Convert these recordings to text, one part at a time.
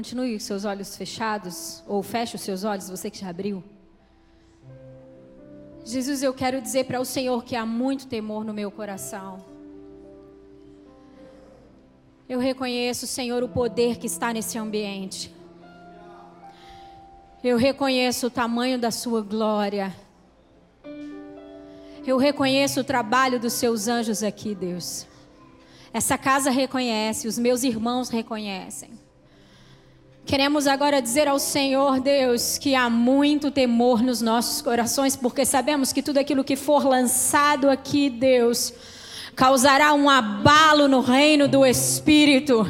Continue com seus olhos fechados, ou feche os seus olhos, você que já abriu. Jesus, eu quero dizer para o Senhor que há muito temor no meu coração. Eu reconheço, Senhor, o poder que está nesse ambiente. Eu reconheço o tamanho da Sua glória. Eu reconheço o trabalho dos Seus anjos aqui, Deus. Essa casa reconhece, os meus irmãos reconhecem. Queremos agora dizer ao Senhor Deus que há muito temor nos nossos corações, porque sabemos que tudo aquilo que for lançado aqui, Deus, causará um abalo no reino do Espírito.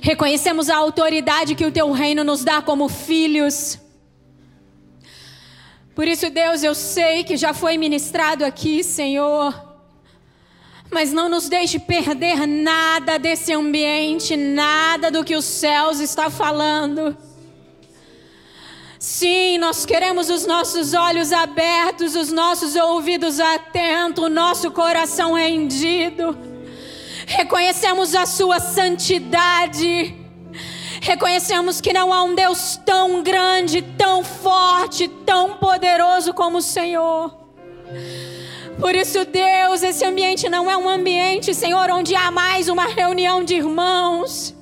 Reconhecemos a autoridade que o teu reino nos dá como filhos. Por isso, Deus, eu sei que já foi ministrado aqui, Senhor mas não nos deixe perder nada desse ambiente, nada do que os céus está falando. Sim, nós queremos os nossos olhos abertos, os nossos ouvidos atentos, o nosso coração rendido. Reconhecemos a Sua santidade. Reconhecemos que não há um Deus tão grande, tão forte, tão poderoso como o Senhor. Por isso, Deus, esse ambiente não é um ambiente, Senhor, onde há mais uma reunião de irmãos.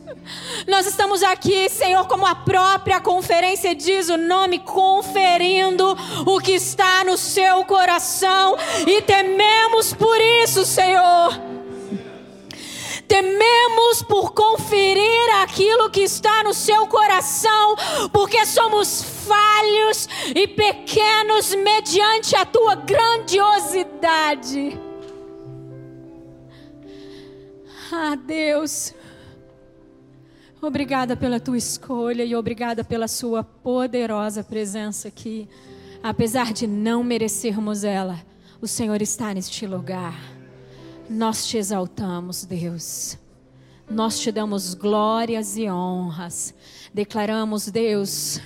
Nós estamos aqui, Senhor, como a própria conferência diz o nome, conferindo o que está no seu coração e tememos por isso, Senhor. Tememos por conferir aquilo que está no seu coração, porque somos falhos e pequenos mediante a tua grandiosidade. Ah, Deus, obrigada pela tua escolha e obrigada pela sua poderosa presença aqui. Apesar de não merecermos ela, o Senhor está neste lugar. Nós te exaltamos, Deus. Nós te damos glórias e honras. Declaramos, Deus,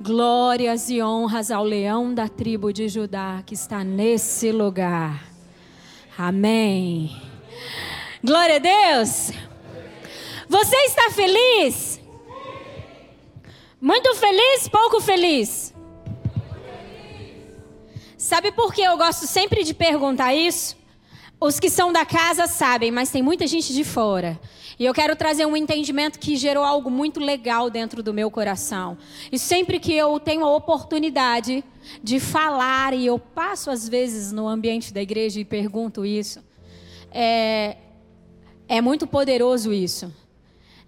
glórias e honras ao leão da tribo de Judá que está nesse lugar. Amém. Glória a Deus. Você está feliz? Muito feliz? Pouco feliz? Sabe por que eu gosto sempre de perguntar isso? Os que são da casa sabem, mas tem muita gente de fora. E eu quero trazer um entendimento que gerou algo muito legal dentro do meu coração. E sempre que eu tenho a oportunidade de falar, e eu passo às vezes no ambiente da igreja e pergunto isso, é, é muito poderoso isso.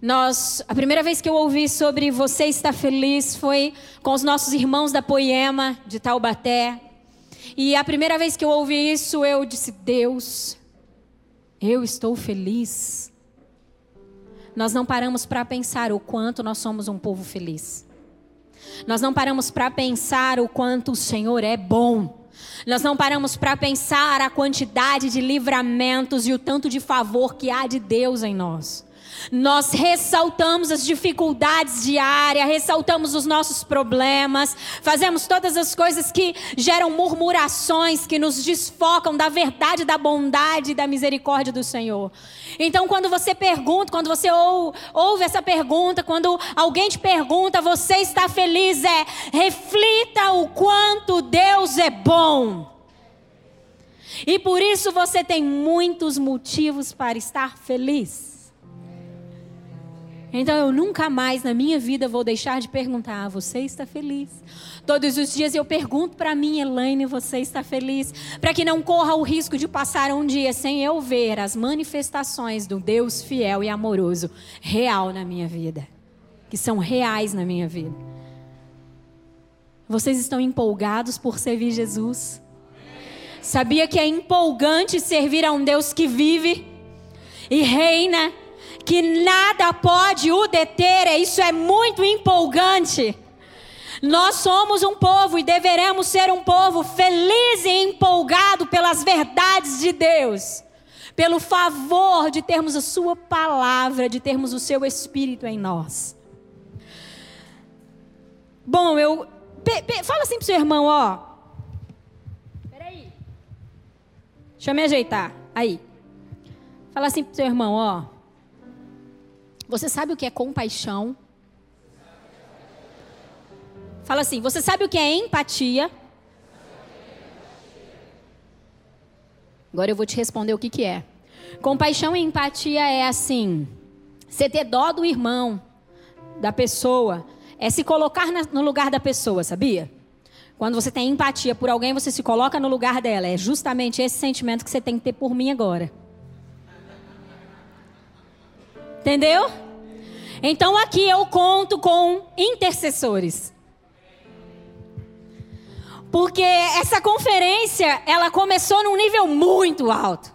Nós, a primeira vez que eu ouvi sobre você estar feliz foi com os nossos irmãos da Poema de Taubaté, e a primeira vez que eu ouvi isso, eu disse: Deus, eu estou feliz. Nós não paramos para pensar o quanto nós somos um povo feliz. Nós não paramos para pensar o quanto o Senhor é bom. Nós não paramos para pensar a quantidade de livramentos e o tanto de favor que há de Deus em nós. Nós ressaltamos as dificuldades diárias, ressaltamos os nossos problemas, fazemos todas as coisas que geram murmurações, que nos desfocam da verdade, da bondade e da misericórdia do Senhor. Então, quando você pergunta, quando você ou, ouve essa pergunta, quando alguém te pergunta, você está feliz? É reflita o quanto Deus é bom. E por isso você tem muitos motivos para estar feliz. Então eu nunca mais na minha vida vou deixar de perguntar: ah, você está feliz? Todos os dias eu pergunto para mim, Elaine, você está feliz? Para que não corra o risco de passar um dia sem eu ver as manifestações do Deus fiel e amoroso real na minha vida, que são reais na minha vida. Vocês estão empolgados por servir Jesus? Sabia que é empolgante servir a um Deus que vive e reina que nada pode o deter, isso é muito empolgante. Nós somos um povo e deveremos ser um povo feliz e empolgado pelas verdades de Deus, pelo favor de termos a Sua palavra, de termos o Seu Espírito em nós. Bom, eu. Pe, pe, fala assim pro seu irmão, ó. Peraí. Deixa eu me ajeitar. Aí. Fala assim pro seu irmão, ó. Você sabe o que é compaixão? Fala assim: você sabe o que é empatia? Agora eu vou te responder o que, que é. Compaixão e empatia é assim: você ter dó do irmão, da pessoa, é se colocar no lugar da pessoa, sabia? Quando você tem empatia por alguém, você se coloca no lugar dela. É justamente esse sentimento que você tem que ter por mim agora. Entendeu? Então aqui eu conto com intercessores. Porque essa conferência, ela começou num nível muito alto.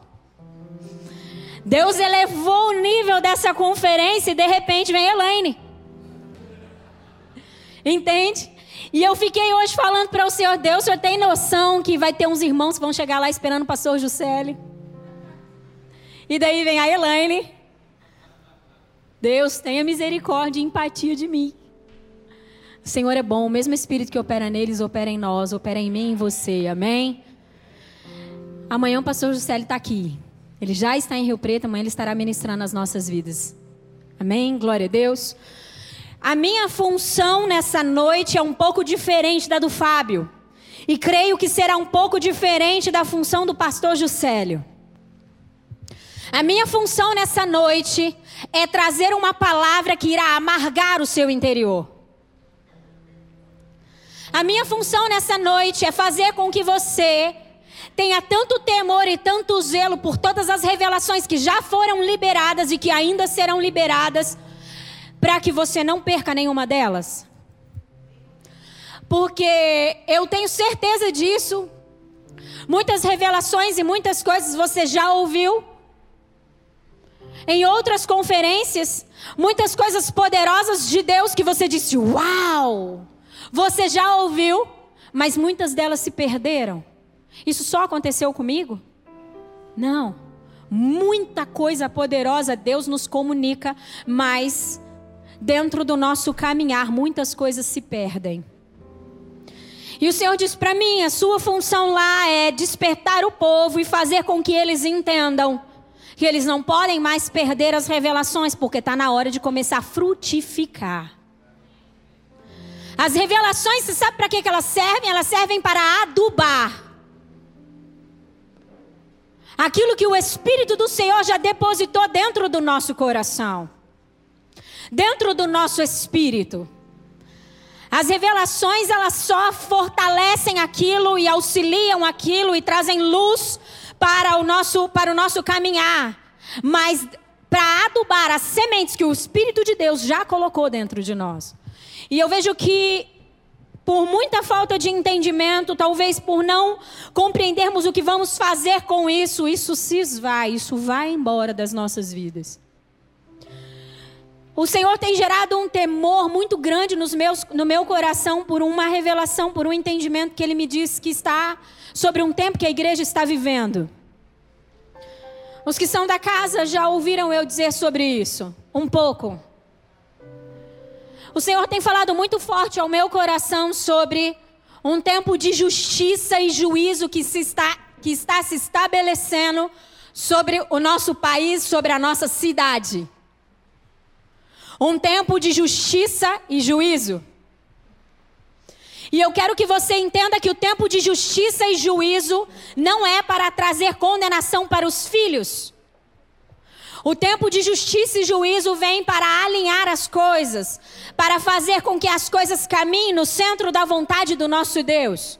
Deus elevou o nível dessa conferência e de repente vem Elaine. Entende? E eu fiquei hoje falando para o Senhor, Deus, o Senhor tem noção que vai ter uns irmãos que vão chegar lá esperando o pastor Juscelio? E daí vem a Elaine. Deus, tenha misericórdia e empatia de mim. O Senhor é bom, o mesmo Espírito que opera neles, opera em nós, opera em mim e em você, amém? Amanhã o pastor Juscelio está aqui. Ele já está em Rio Preto, amanhã ele estará ministrando as nossas vidas. Amém? Glória a Deus. A minha função nessa noite é um pouco diferente da do Fábio. E creio que será um pouco diferente da função do pastor Juscelio. A minha função nessa noite é trazer uma palavra que irá amargar o seu interior. A minha função nessa noite é fazer com que você tenha tanto temor e tanto zelo por todas as revelações que já foram liberadas e que ainda serão liberadas, para que você não perca nenhuma delas. Porque eu tenho certeza disso. Muitas revelações e muitas coisas você já ouviu. Em outras conferências, muitas coisas poderosas de Deus que você disse: Uau! Você já ouviu, mas muitas delas se perderam. Isso só aconteceu comigo? Não. Muita coisa poderosa Deus nos comunica, mas dentro do nosso caminhar muitas coisas se perdem. E o Senhor diz para mim: a sua função lá é despertar o povo e fazer com que eles entendam que eles não podem mais perder as revelações, porque está na hora de começar a frutificar. As revelações, você sabe para que, que elas servem? Elas servem para adubar. Aquilo que o Espírito do Senhor já depositou dentro do nosso coração, dentro do nosso espírito. As revelações, elas só fortalecem aquilo e auxiliam aquilo e trazem luz para o nosso, para o nosso caminhar. Mas para adubar as sementes que o Espírito de Deus já colocou dentro de nós. E eu vejo que por muita falta de entendimento, talvez por não compreendermos o que vamos fazer com isso, isso se esvai, isso vai embora das nossas vidas. O Senhor tem gerado um temor muito grande nos meus, no meu coração por uma revelação, por um entendimento que Ele me disse que está sobre um tempo que a igreja está vivendo. Os que são da casa já ouviram eu dizer sobre isso, um pouco. O Senhor tem falado muito forte ao meu coração sobre um tempo de justiça e juízo que, se está, que está se estabelecendo sobre o nosso país, sobre a nossa cidade. Um tempo de justiça e juízo. E eu quero que você entenda que o tempo de justiça e juízo não é para trazer condenação para os filhos. O tempo de justiça e juízo vem para alinhar as coisas, para fazer com que as coisas caminhem no centro da vontade do nosso Deus.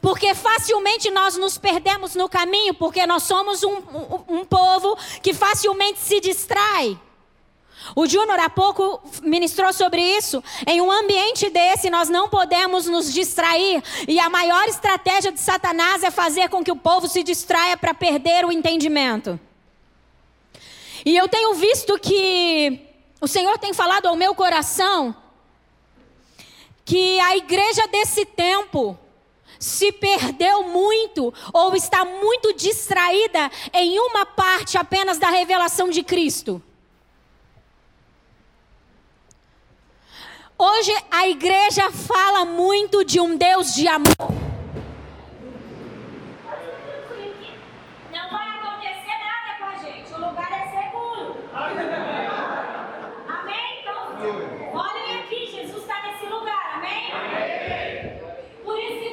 Porque facilmente nós nos perdemos no caminho, porque nós somos um, um, um povo que facilmente se distrai. O Júnior há pouco ministrou sobre isso. Em um ambiente desse, nós não podemos nos distrair. E a maior estratégia de Satanás é fazer com que o povo se distraia para perder o entendimento. E eu tenho visto que o Senhor tem falado ao meu coração que a igreja desse tempo se perdeu muito ou está muito distraída em uma parte apenas da revelação de Cristo. Hoje a igreja fala muito de um Deus de amor. Não vai acontecer nada com a gente. O lugar é seguro. Amém? Então, olhem aqui, Jesus está nesse lugar. Amém? Por isso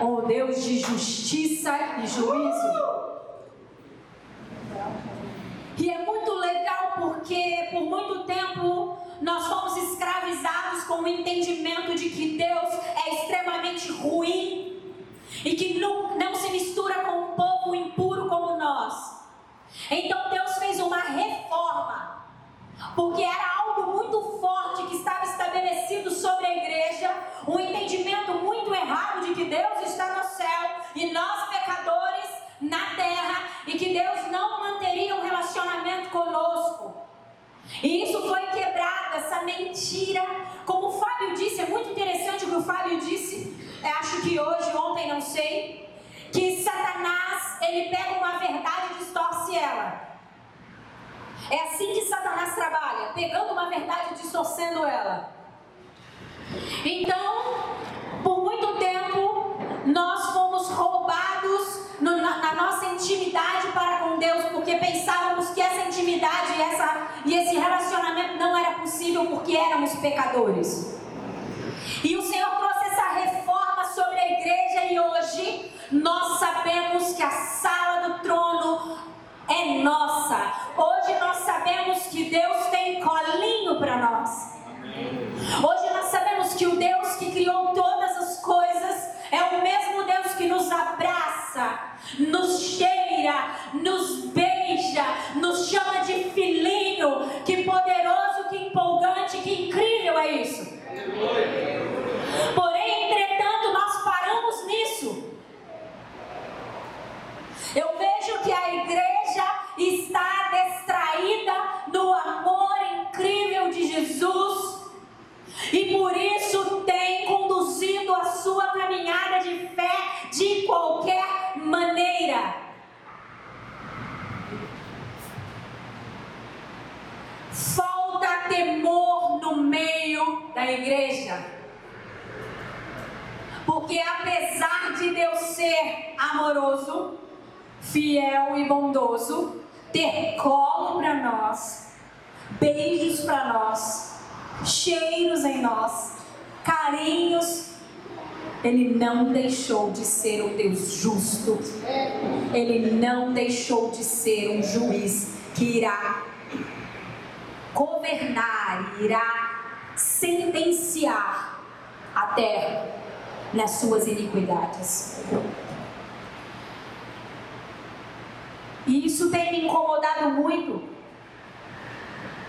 Eita. O Deus de justiça e juízo. E é muito legal porque por muito tempo nós fomos escravizados com o entendimento de que Deus é extremamente ruim e que não, não se mistura com um povo impuro como nós. Então Deus fez uma reforma, porque era algo muito forte que estava estabelecido sobre a igreja, um entendimento muito errado de que Deus está no céu e nós pecadores na terra e que Deus não manteria um relacionamento conosco. E isso foi quebrado, essa mentira. Como o Fábio disse, é muito interessante o que o Fábio disse. Acho que hoje, ontem, não sei. Que Satanás, ele pega uma verdade e distorce ela. É assim que Satanás trabalha, pegando uma verdade e distorcendo ela. Então, por muito tempo, nós fomos roubados no, na, na, nossa intimidade para com Deus, porque pensávamos que essa intimidade e, essa, e esse relacionamento não era possível porque éramos pecadores. E o Senhor trouxe essa reforma sobre a igreja e hoje nós sabemos que a sala do trono é nossa. Hoje nós sabemos que Deus tem colinho para nós. Hoje nós sabemos que o Deus que criou todas as coisas é o mesmo Deus que nos abraça, nos cheira, nos beija, nos chama de filhinho. Que poderoso, que empolgante, que incrível é isso. Porém, entretanto, nós paramos nisso. Eu vejo que a igreja está distraída no amor incrível de Jesus e por isso tem conduzido a sua caminhada de fé de qualquer maneira. Falta temor no meio da igreja. Porque apesar de Deus ser amoroso, fiel e bondoso, ter colo para nós, beijos para nós, cheiros em nós, carinhos. Ele não deixou de ser um Deus justo. Ele não deixou de ser um juiz que irá governar, irá sentenciar a terra nas suas iniquidades. E isso tem me incomodado muito,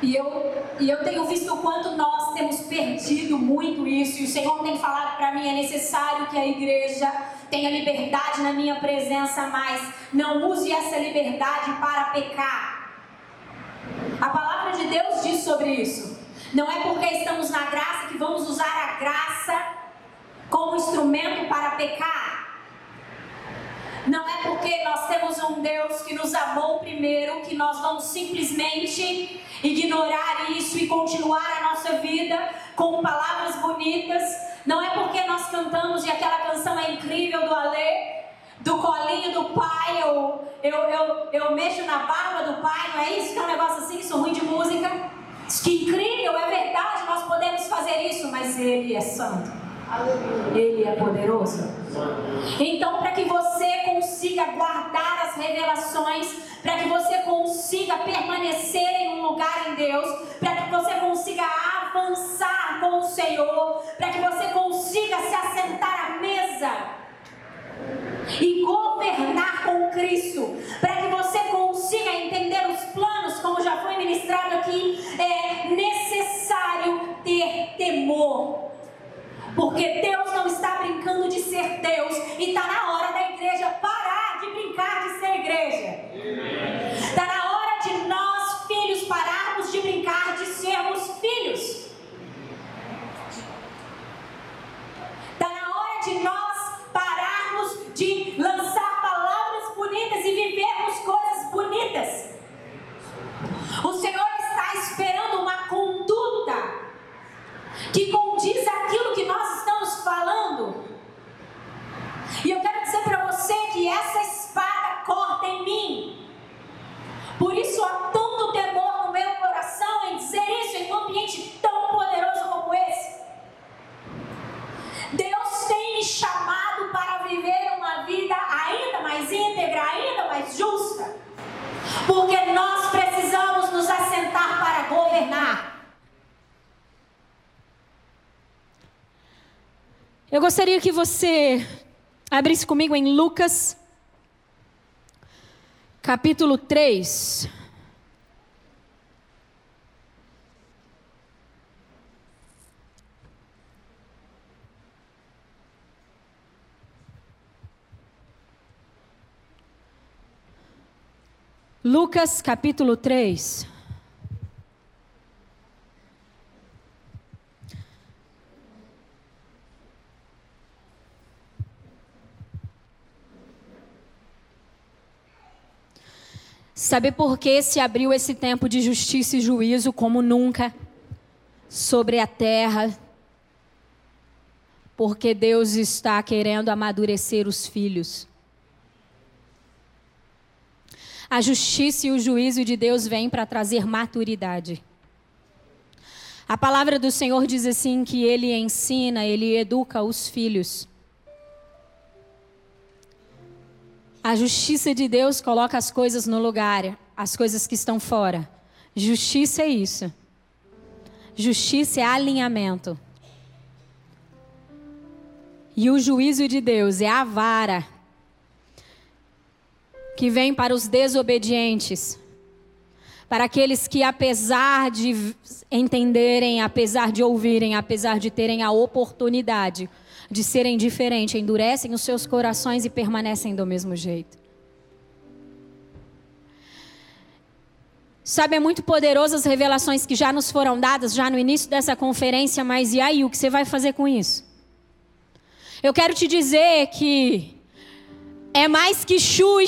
e eu, e eu tenho visto o quanto nós temos perdido muito isso. E o Senhor tem falado para mim: é necessário que a igreja tenha liberdade na minha presença, mas não use essa liberdade para pecar. A palavra de Deus diz sobre isso. Não é porque estamos na graça que vamos usar a graça como instrumento para pecar. Não é porque nós temos um Deus que nos amou primeiro que nós vamos simplesmente ignorar isso e continuar a nossa vida com palavras bonitas. Não é porque nós cantamos e aquela canção é incrível do Alê, do colinho do pai, eu, eu, eu, eu mexo na barba do pai, não é isso que é um negócio assim, sou ruim de música. Que incrível, é verdade, nós podemos fazer isso, mas Ele é santo. Ele é poderoso. Então, para que você consiga guardar as revelações, para que você consiga permanecer em um lugar em Deus, para que você consiga avançar com o Senhor, para que você consiga se assentar à mesa e governar com Cristo, para que você consiga entender os planos, como já foi ministrado aqui, é necessário ter temor porque Deus não está brincando de ser Deus e está na hora da igreja parar de brincar de ser igreja. Está na hora de nós, filhos, pararmos de brincar de sermos filhos. Está na hora de nós pararmos de lançar palavras bonitas e vivermos coisas bonitas. O Senhor está esperando uma conduta que condiz aquilo que nós estamos falando. E eu quero dizer para você que essa espada corta em mim. Por isso há tanto temor no meu coração em dizer isso em um ambiente tão poderoso como esse. Deus tem me chamado para viver uma vida ainda mais íntegra, ainda mais justa. Porque nós precisamos Eu gostaria que você abrisse comigo em Lucas, capítulo 3. Lucas capítulo 3. Sabe por que se abriu esse tempo de justiça e juízo como nunca sobre a terra? Porque Deus está querendo amadurecer os filhos. A justiça e o juízo de Deus vêm para trazer maturidade. A palavra do Senhor diz assim que ele ensina, ele educa os filhos. A justiça de Deus coloca as coisas no lugar, as coisas que estão fora. Justiça é isso. Justiça é alinhamento. E o juízo de Deus é a vara que vem para os desobedientes, para aqueles que, apesar de entenderem, apesar de ouvirem, apesar de terem a oportunidade de serem diferentes, endurecem os seus corações e permanecem do mesmo jeito. Sabe, é muito poderoso as revelações que já nos foram dadas já no início dessa conferência, mas e aí, o que você vai fazer com isso? Eu quero te dizer que é mais que chu e.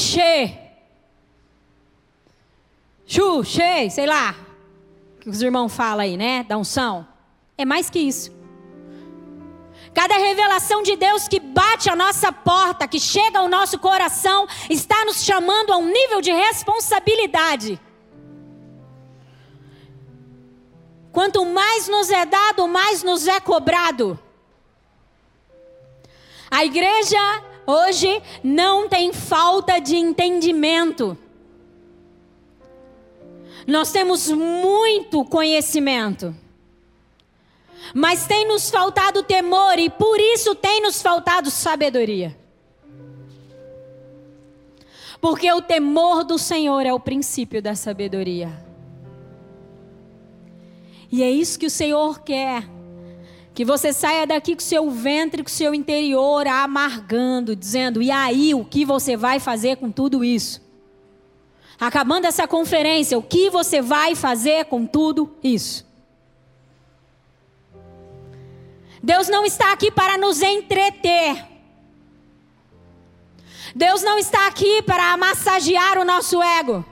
Chu, sei lá. Que os irmãos falam aí, né? Da unção. É mais que isso. Cada revelação de Deus que bate a nossa porta, que chega ao nosso coração, está nos chamando a um nível de responsabilidade. Quanto mais nos é dado, mais nos é cobrado. A igreja hoje não tem falta de entendimento. Nós temos muito conhecimento. Mas tem nos faltado temor e por isso tem nos faltado sabedoria. Porque o temor do Senhor é o princípio da sabedoria. E é isso que o Senhor quer. Que você saia daqui com seu ventre, com seu interior amargando, dizendo: e aí, o que você vai fazer com tudo isso? Acabando essa conferência, o que você vai fazer com tudo isso? Deus não está aqui para nos entreter. Deus não está aqui para massagear o nosso ego.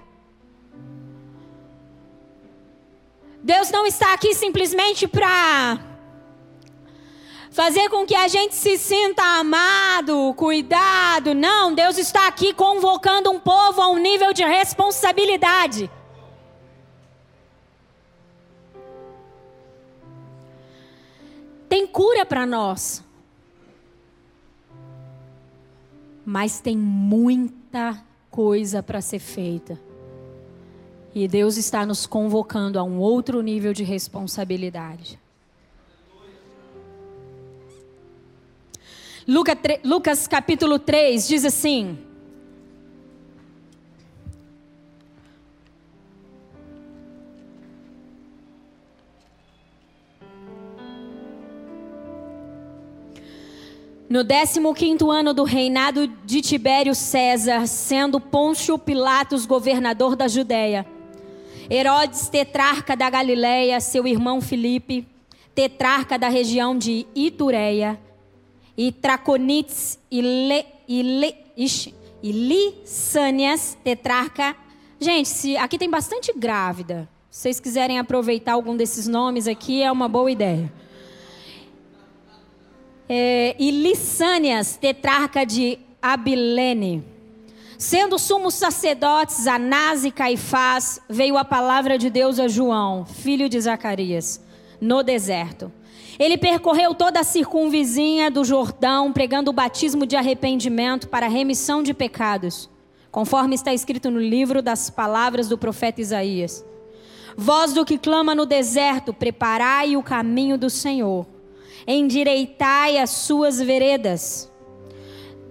Deus não está aqui simplesmente para fazer com que a gente se sinta amado, cuidado. Não, Deus está aqui convocando um povo a um nível de responsabilidade. Tem cura para nós. Mas tem muita coisa para ser feita. E Deus está nos convocando a um outro nível de responsabilidade. Lucas, capítulo 3 diz assim: No 15 ano do reinado de Tibério César, sendo Pôncio Pilatos governador da Judéia, Herodes tetrarca da Galiléia, seu irmão Filipe, tetrarca da região de Itureia, e Traconites e, Le, e, Le, e tetrarca. Gente, se, aqui tem bastante grávida. Se vocês quiserem aproveitar algum desses nomes aqui, é uma boa ideia. É, e Lissânias, tetrarca de Abilene. Sendo sumos sacerdotes Anás e Caifás, veio a palavra de Deus a João, filho de Zacarias, no deserto Ele percorreu toda a circunvizinha do Jordão, pregando o batismo de arrependimento para remissão de pecados, conforme está escrito no livro das palavras do profeta Isaías. Voz do que clama no deserto, preparai o caminho do Senhor, endireitai as suas veredas.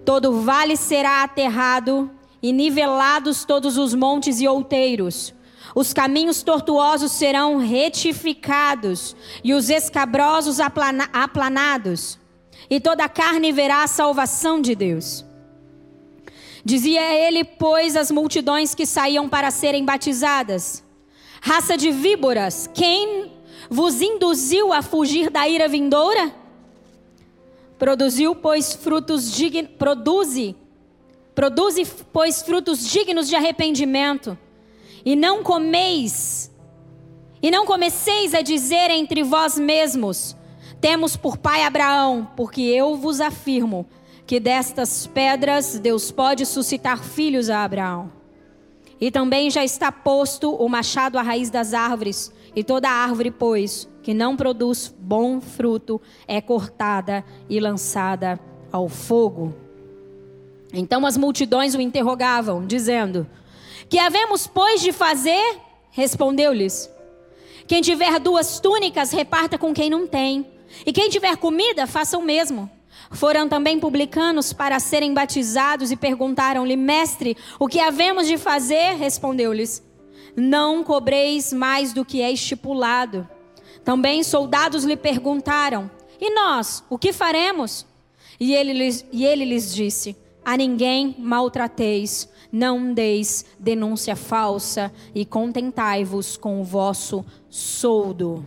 Todo vale será aterrado, e nivelados todos os montes e outeiros. Os caminhos tortuosos serão retificados, e os escabrosos aplana aplanados, e toda carne verá a salvação de Deus. Dizia ele, pois, às multidões que saíam para serem batizadas: Raça de víboras, quem vos induziu a fugir da ira vindoura? Produziu, pois, frutos dignos, produze, produze, pois, frutos dignos de arrependimento. E não comeis, e não comeceis a dizer entre vós mesmos: Temos por pai Abraão, porque eu vos afirmo que destas pedras Deus pode suscitar filhos a Abraão. E também já está posto o machado à raiz das árvores, e toda árvore, pois, que não produz bom fruto, é cortada e lançada ao fogo. Então as multidões o interrogavam, dizendo: Que havemos, pois, de fazer? Respondeu-lhes: Quem tiver duas túnicas, reparta com quem não tem, e quem tiver comida, faça o mesmo. Foram também publicanos para serem batizados e perguntaram-lhe: Mestre, o que havemos de fazer? Respondeu-lhes: Não cobreis mais do que é estipulado. Também soldados lhe perguntaram: E nós, o que faremos? E ele lhes, e ele lhes disse: A ninguém maltrateis, não deis denúncia falsa e contentai-vos com o vosso soldo.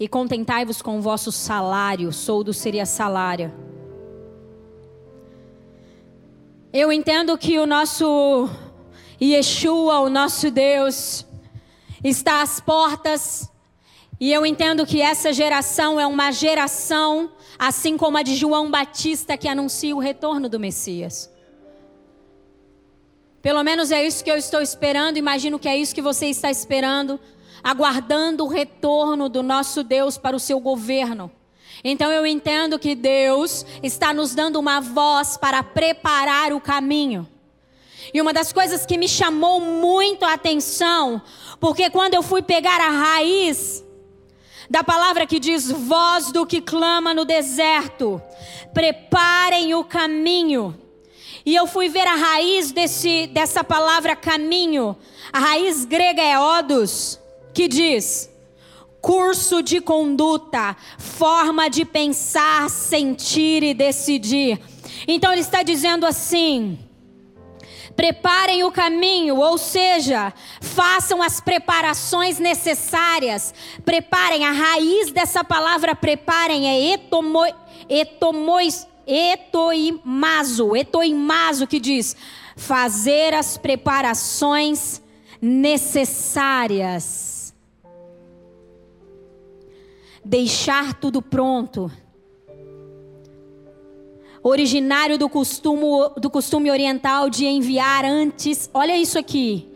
e contentai-vos com o vosso salário, soldo seria salário. Eu entendo que o nosso Yeshua, o nosso Deus, está às portas, e eu entendo que essa geração é uma geração, assim como a de João Batista, que anuncia o retorno do Messias. Pelo menos é isso que eu estou esperando, imagino que é isso que você está esperando aguardando o retorno do nosso Deus para o seu governo. Então eu entendo que Deus está nos dando uma voz para preparar o caminho. E uma das coisas que me chamou muito a atenção, porque quando eu fui pegar a raiz da palavra que diz voz do que clama no deserto, preparem o caminho. E eu fui ver a raiz desse, dessa palavra caminho. A raiz grega é odos que diz: curso de conduta, forma de pensar, sentir e decidir. Então ele está dizendo assim: preparem o caminho, ou seja, façam as preparações necessárias. Preparem, a raiz dessa palavra preparem é etomo, etomois, etoimazo, etoimazo que diz fazer as preparações necessárias deixar tudo pronto. Originário do costume, do costume oriental de enviar antes, olha isso aqui.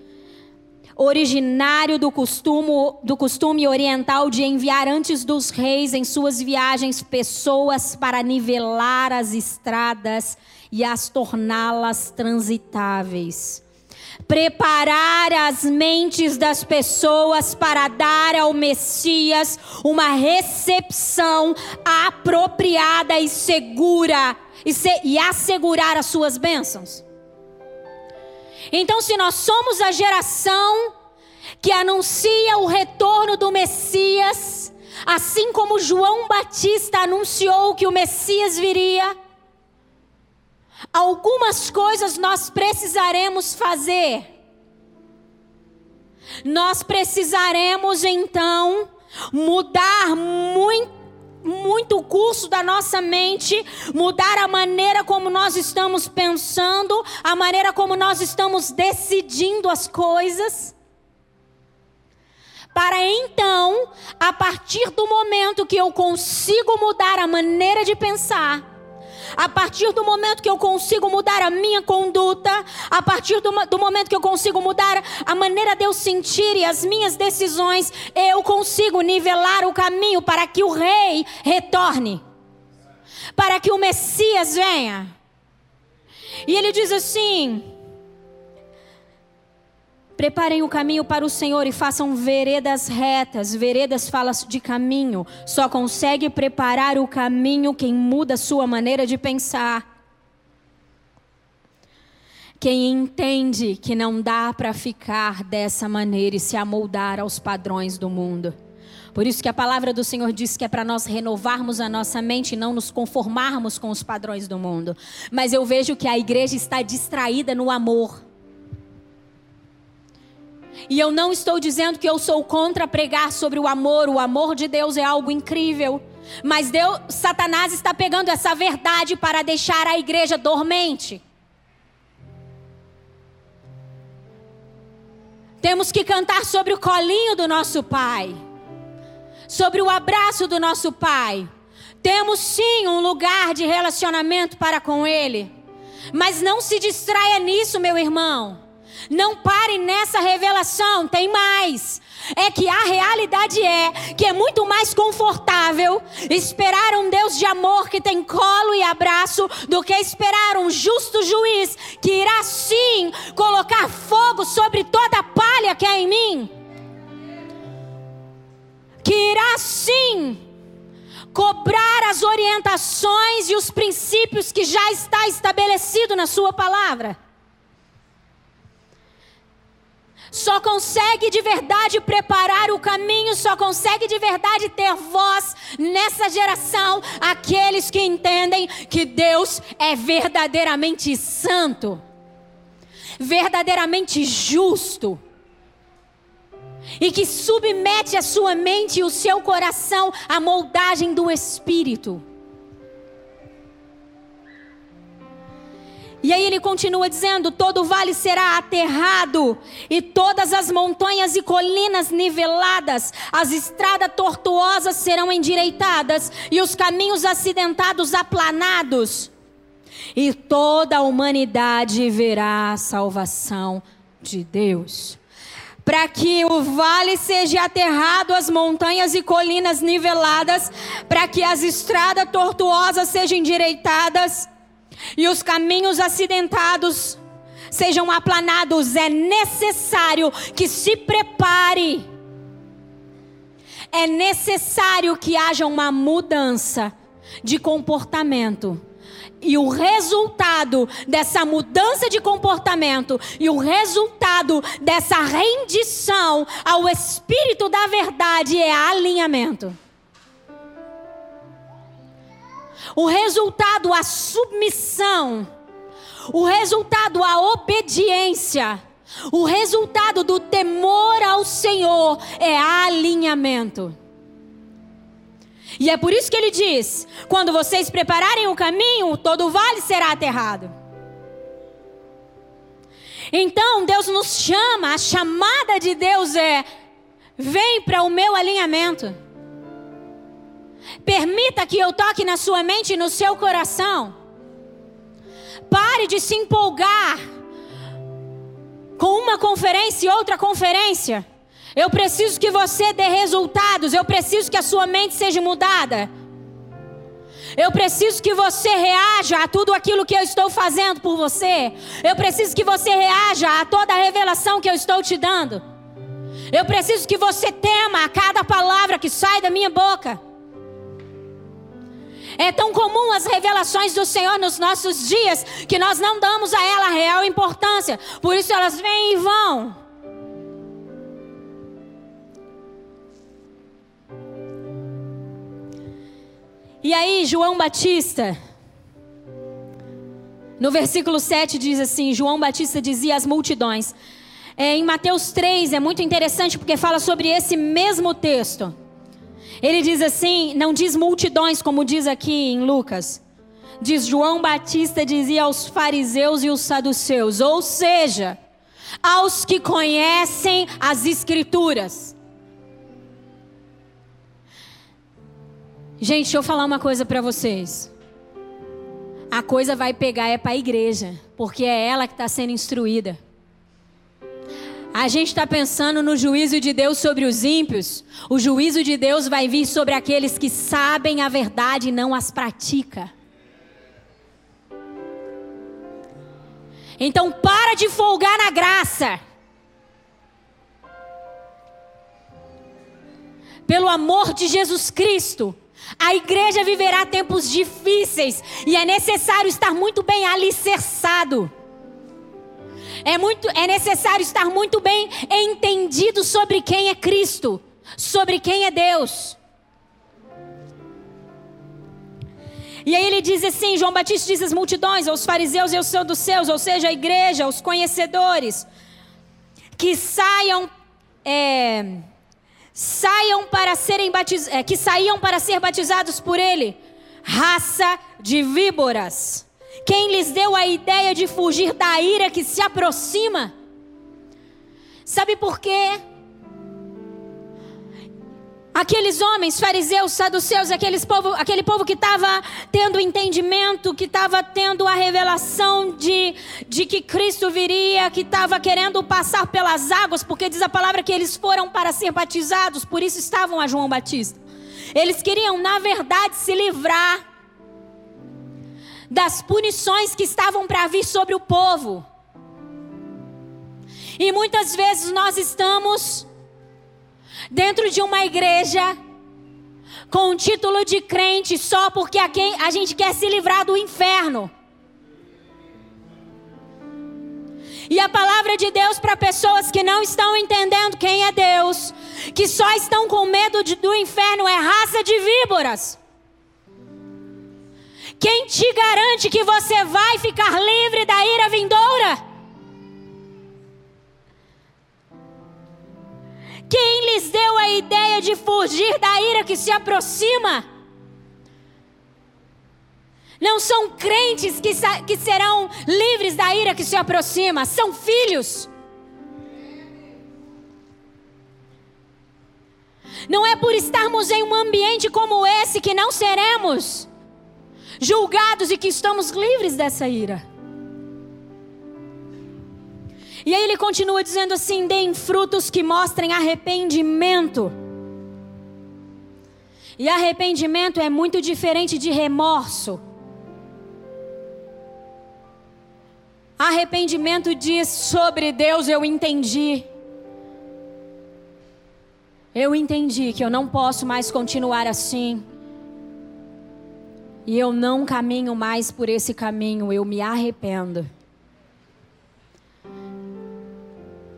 Originário do costume, do costume oriental de enviar antes dos reis em suas viagens pessoas para nivelar as estradas e as torná-las transitáveis preparar as mentes das pessoas para dar ao Messias uma recepção apropriada e segura e, se, e assegurar as suas bênçãos. Então, se nós somos a geração que anuncia o retorno do Messias, assim como João Batista anunciou que o Messias viria, Algumas coisas nós precisaremos fazer. Nós precisaremos então mudar muito muito o curso da nossa mente, mudar a maneira como nós estamos pensando, a maneira como nós estamos decidindo as coisas. Para então, a partir do momento que eu consigo mudar a maneira de pensar, A partir do momento que eu consigo mudar a minha conduta, a partir do, do momento que eu consigo mudar a maneira de eu sentir e as minhas decisões, eu consigo nivelar o caminho para que o rei retorne, para que o Messias venha. E ele diz assim: Preparem o caminho para o Senhor e façam veredas retas. Veredas fala de caminho. Só consegue preparar o caminho quem muda sua maneira de pensar. Quem entende que não dá para ficar dessa maneira e se amoldar aos padrões do mundo. Por isso que a palavra do Senhor diz que é para nós renovarmos a nossa mente e não nos conformarmos com os padrões do mundo. Mas eu vejo que a igreja está distraída no amor. E eu não estou dizendo que eu sou contra pregar sobre o amor. O amor de Deus é algo incrível. Mas Deus, Satanás está pegando essa verdade para deixar a igreja dormente. Temos que cantar sobre o colinho do nosso Pai, sobre o abraço do nosso Pai. Temos sim um lugar de relacionamento para com Ele. Mas não se distraia nisso, meu irmão. Não pare nessa revelação, tem mais. É que a realidade é que é muito mais confortável esperar um Deus de amor que tem colo e abraço do que esperar um justo juiz que irá sim colocar fogo sobre toda a palha que há em mim. Que irá sim cobrar as orientações e os princípios que já está estabelecido na sua palavra. Só consegue de verdade preparar o caminho, só consegue de verdade ter voz nessa geração aqueles que entendem que Deus é verdadeiramente santo, verdadeiramente justo. E que submete a sua mente e o seu coração à moldagem do Espírito. E aí ele continua dizendo: todo vale será aterrado, e todas as montanhas e colinas niveladas, as estradas tortuosas serão endireitadas, e os caminhos acidentados aplanados, e toda a humanidade verá a salvação de Deus. Para que o vale seja aterrado, as montanhas e colinas niveladas, para que as estradas tortuosas sejam endireitadas, e os caminhos acidentados sejam aplanados, é necessário que se prepare. É necessário que haja uma mudança de comportamento. E o resultado dessa mudança de comportamento e o resultado dessa rendição ao Espírito da Verdade é alinhamento. O resultado, a submissão. O resultado, a obediência. O resultado do temor ao Senhor é alinhamento. E é por isso que ele diz: quando vocês prepararem o caminho, todo vale será aterrado. Então Deus nos chama, a chamada de Deus é: vem para o meu alinhamento. Permita que eu toque na sua mente e no seu coração. Pare de se empolgar com uma conferência e outra conferência. Eu preciso que você dê resultados. Eu preciso que a sua mente seja mudada. Eu preciso que você reaja a tudo aquilo que eu estou fazendo por você. Eu preciso que você reaja a toda a revelação que eu estou te dando. Eu preciso que você tema a cada palavra que sai da minha boca. É tão comum as revelações do Senhor nos nossos dias que nós não damos a ela a real importância. Por isso elas vêm e vão. E aí, João Batista, no versículo 7 diz assim: João Batista dizia às multidões. É, em Mateus 3 é muito interessante porque fala sobre esse mesmo texto. Ele diz assim, não diz multidões, como diz aqui em Lucas. Diz João Batista dizia aos fariseus e os saduceus, ou seja, aos que conhecem as escrituras. Gente, deixa eu falar uma coisa para vocês. a coisa vai pegar é para a igreja, porque é ela que está sendo instruída. A gente está pensando no juízo de Deus sobre os ímpios. O juízo de Deus vai vir sobre aqueles que sabem a verdade e não as pratica. Então para de folgar na graça. Pelo amor de Jesus Cristo, a igreja viverá tempos difíceis e é necessário estar muito bem alicerçado. É, muito, é necessário estar muito bem entendido sobre quem é Cristo, sobre quem é Deus. E aí ele diz assim: João Batista diz às multidões, aos fariseus e aos saduceus, ou seja, a igreja, os conhecedores, que saiam. É, saiam para serem batiz... É, que saíam para ser batizados por ele, raça de víboras. Quem lhes deu a ideia de fugir da ira que se aproxima? Sabe por quê? Aqueles homens, fariseus, saduceus, aqueles povo, aquele povo que estava tendo entendimento, que estava tendo a revelação de, de que Cristo viria, que estava querendo passar pelas águas, porque diz a palavra que eles foram para ser batizados, por isso estavam a João Batista. Eles queriam, na verdade, se livrar das punições que estavam para vir sobre o povo. E muitas vezes nós estamos dentro de uma igreja com o título de crente só porque a, quem, a gente quer se livrar do inferno. E a palavra de Deus para pessoas que não estão entendendo quem é Deus, que só estão com medo de, do inferno, é raça de víboras. Quem te garante que você vai ficar livre da ira vindoura? Quem lhes deu a ideia de fugir da ira que se aproxima? Não são crentes que, que serão livres da ira que se aproxima, são filhos. Não é por estarmos em um ambiente como esse que não seremos julgados e que estamos livres dessa ira. E aí ele continua dizendo assim: deem frutos que mostrem arrependimento. E arrependimento é muito diferente de remorso. Arrependimento diz sobre Deus, eu entendi. Eu entendi que eu não posso mais continuar assim. E eu não caminho mais por esse caminho, eu me arrependo.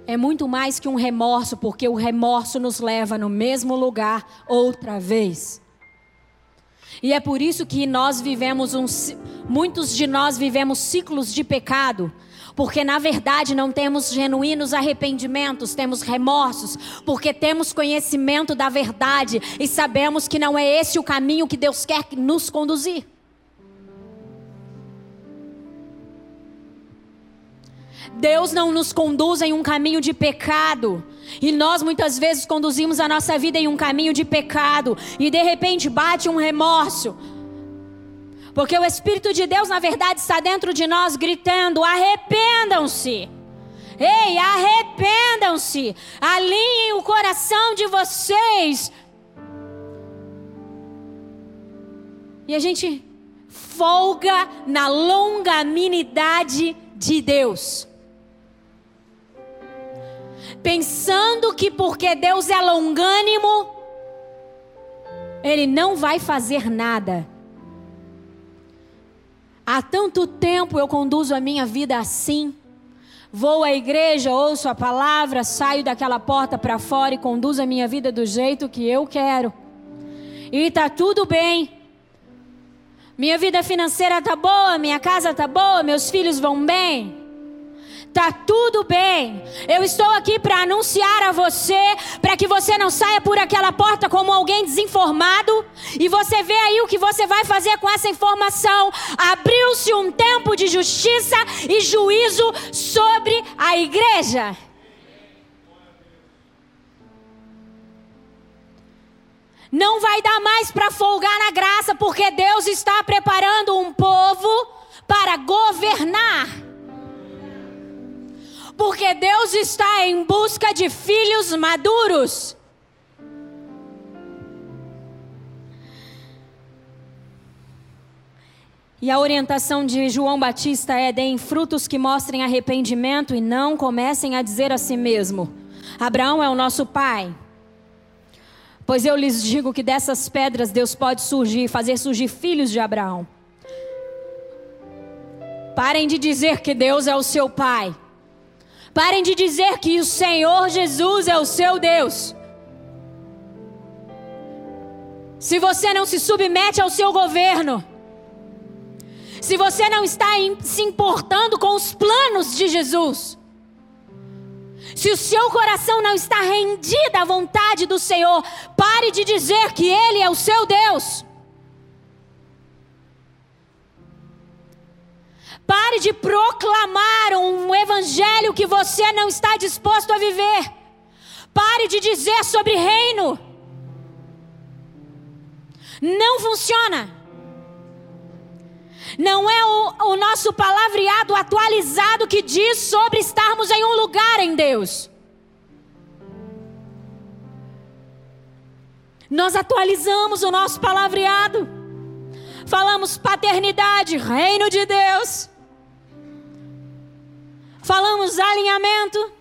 é muito mais que um remorso, porque o remorso nos leva no mesmo lugar outra vez. E é por isso que nós vivemos um, muitos de nós vivemos ciclos de pecado, porque na verdade não temos genuínos arrependimentos, temos remorsos, porque temos conhecimento da verdade e sabemos que não é esse o caminho que Deus quer nos conduzir. Deus não nos conduz em um caminho de pecado. E nós muitas vezes conduzimos a nossa vida em um caminho de pecado. E de repente bate um remorso. Porque o Espírito de Deus, na verdade, está dentro de nós gritando: arrependam-se. Ei, arrependam-se. Alinhem o coração de vocês. E a gente folga na longanimidade de Deus pensando que porque Deus é longânimo, Ele não vai fazer nada. Há tanto tempo eu conduzo a minha vida assim. Vou à igreja, ouço a palavra, saio daquela porta para fora e conduzo a minha vida do jeito que eu quero. E tá tudo bem. Minha vida financeira tá boa, minha casa tá boa, meus filhos vão bem. Tá tudo bem. Eu estou aqui para anunciar a você, para que você não saia por aquela porta como alguém desinformado e você vê aí o que você vai fazer com essa informação. Abriu-se um tempo de justiça e juízo sobre a igreja. Não vai dar mais para folgar na graça, porque Deus está preparando um povo Porque Deus está em busca de filhos maduros. E a orientação de João Batista é: deem frutos que mostrem arrependimento e não comecem a dizer a si mesmo: Abraão é o nosso pai. Pois eu lhes digo que dessas pedras Deus pode surgir, fazer surgir filhos de Abraão. Parem de dizer que Deus é o seu pai. Parem de dizer que o Senhor Jesus é o seu Deus. Se você não se submete ao seu governo, se você não está se importando com os planos de Jesus, se o seu coração não está rendido à vontade do Senhor, pare de dizer que Ele é o seu Deus. Pare de proclamar um evangelho que você não está disposto a viver. Pare de dizer sobre reino. Não funciona. Não é o, o nosso palavreado atualizado que diz sobre estarmos em um lugar em Deus. Nós atualizamos o nosso palavreado. Falamos paternidade, reino de Deus. Falamos alinhamento.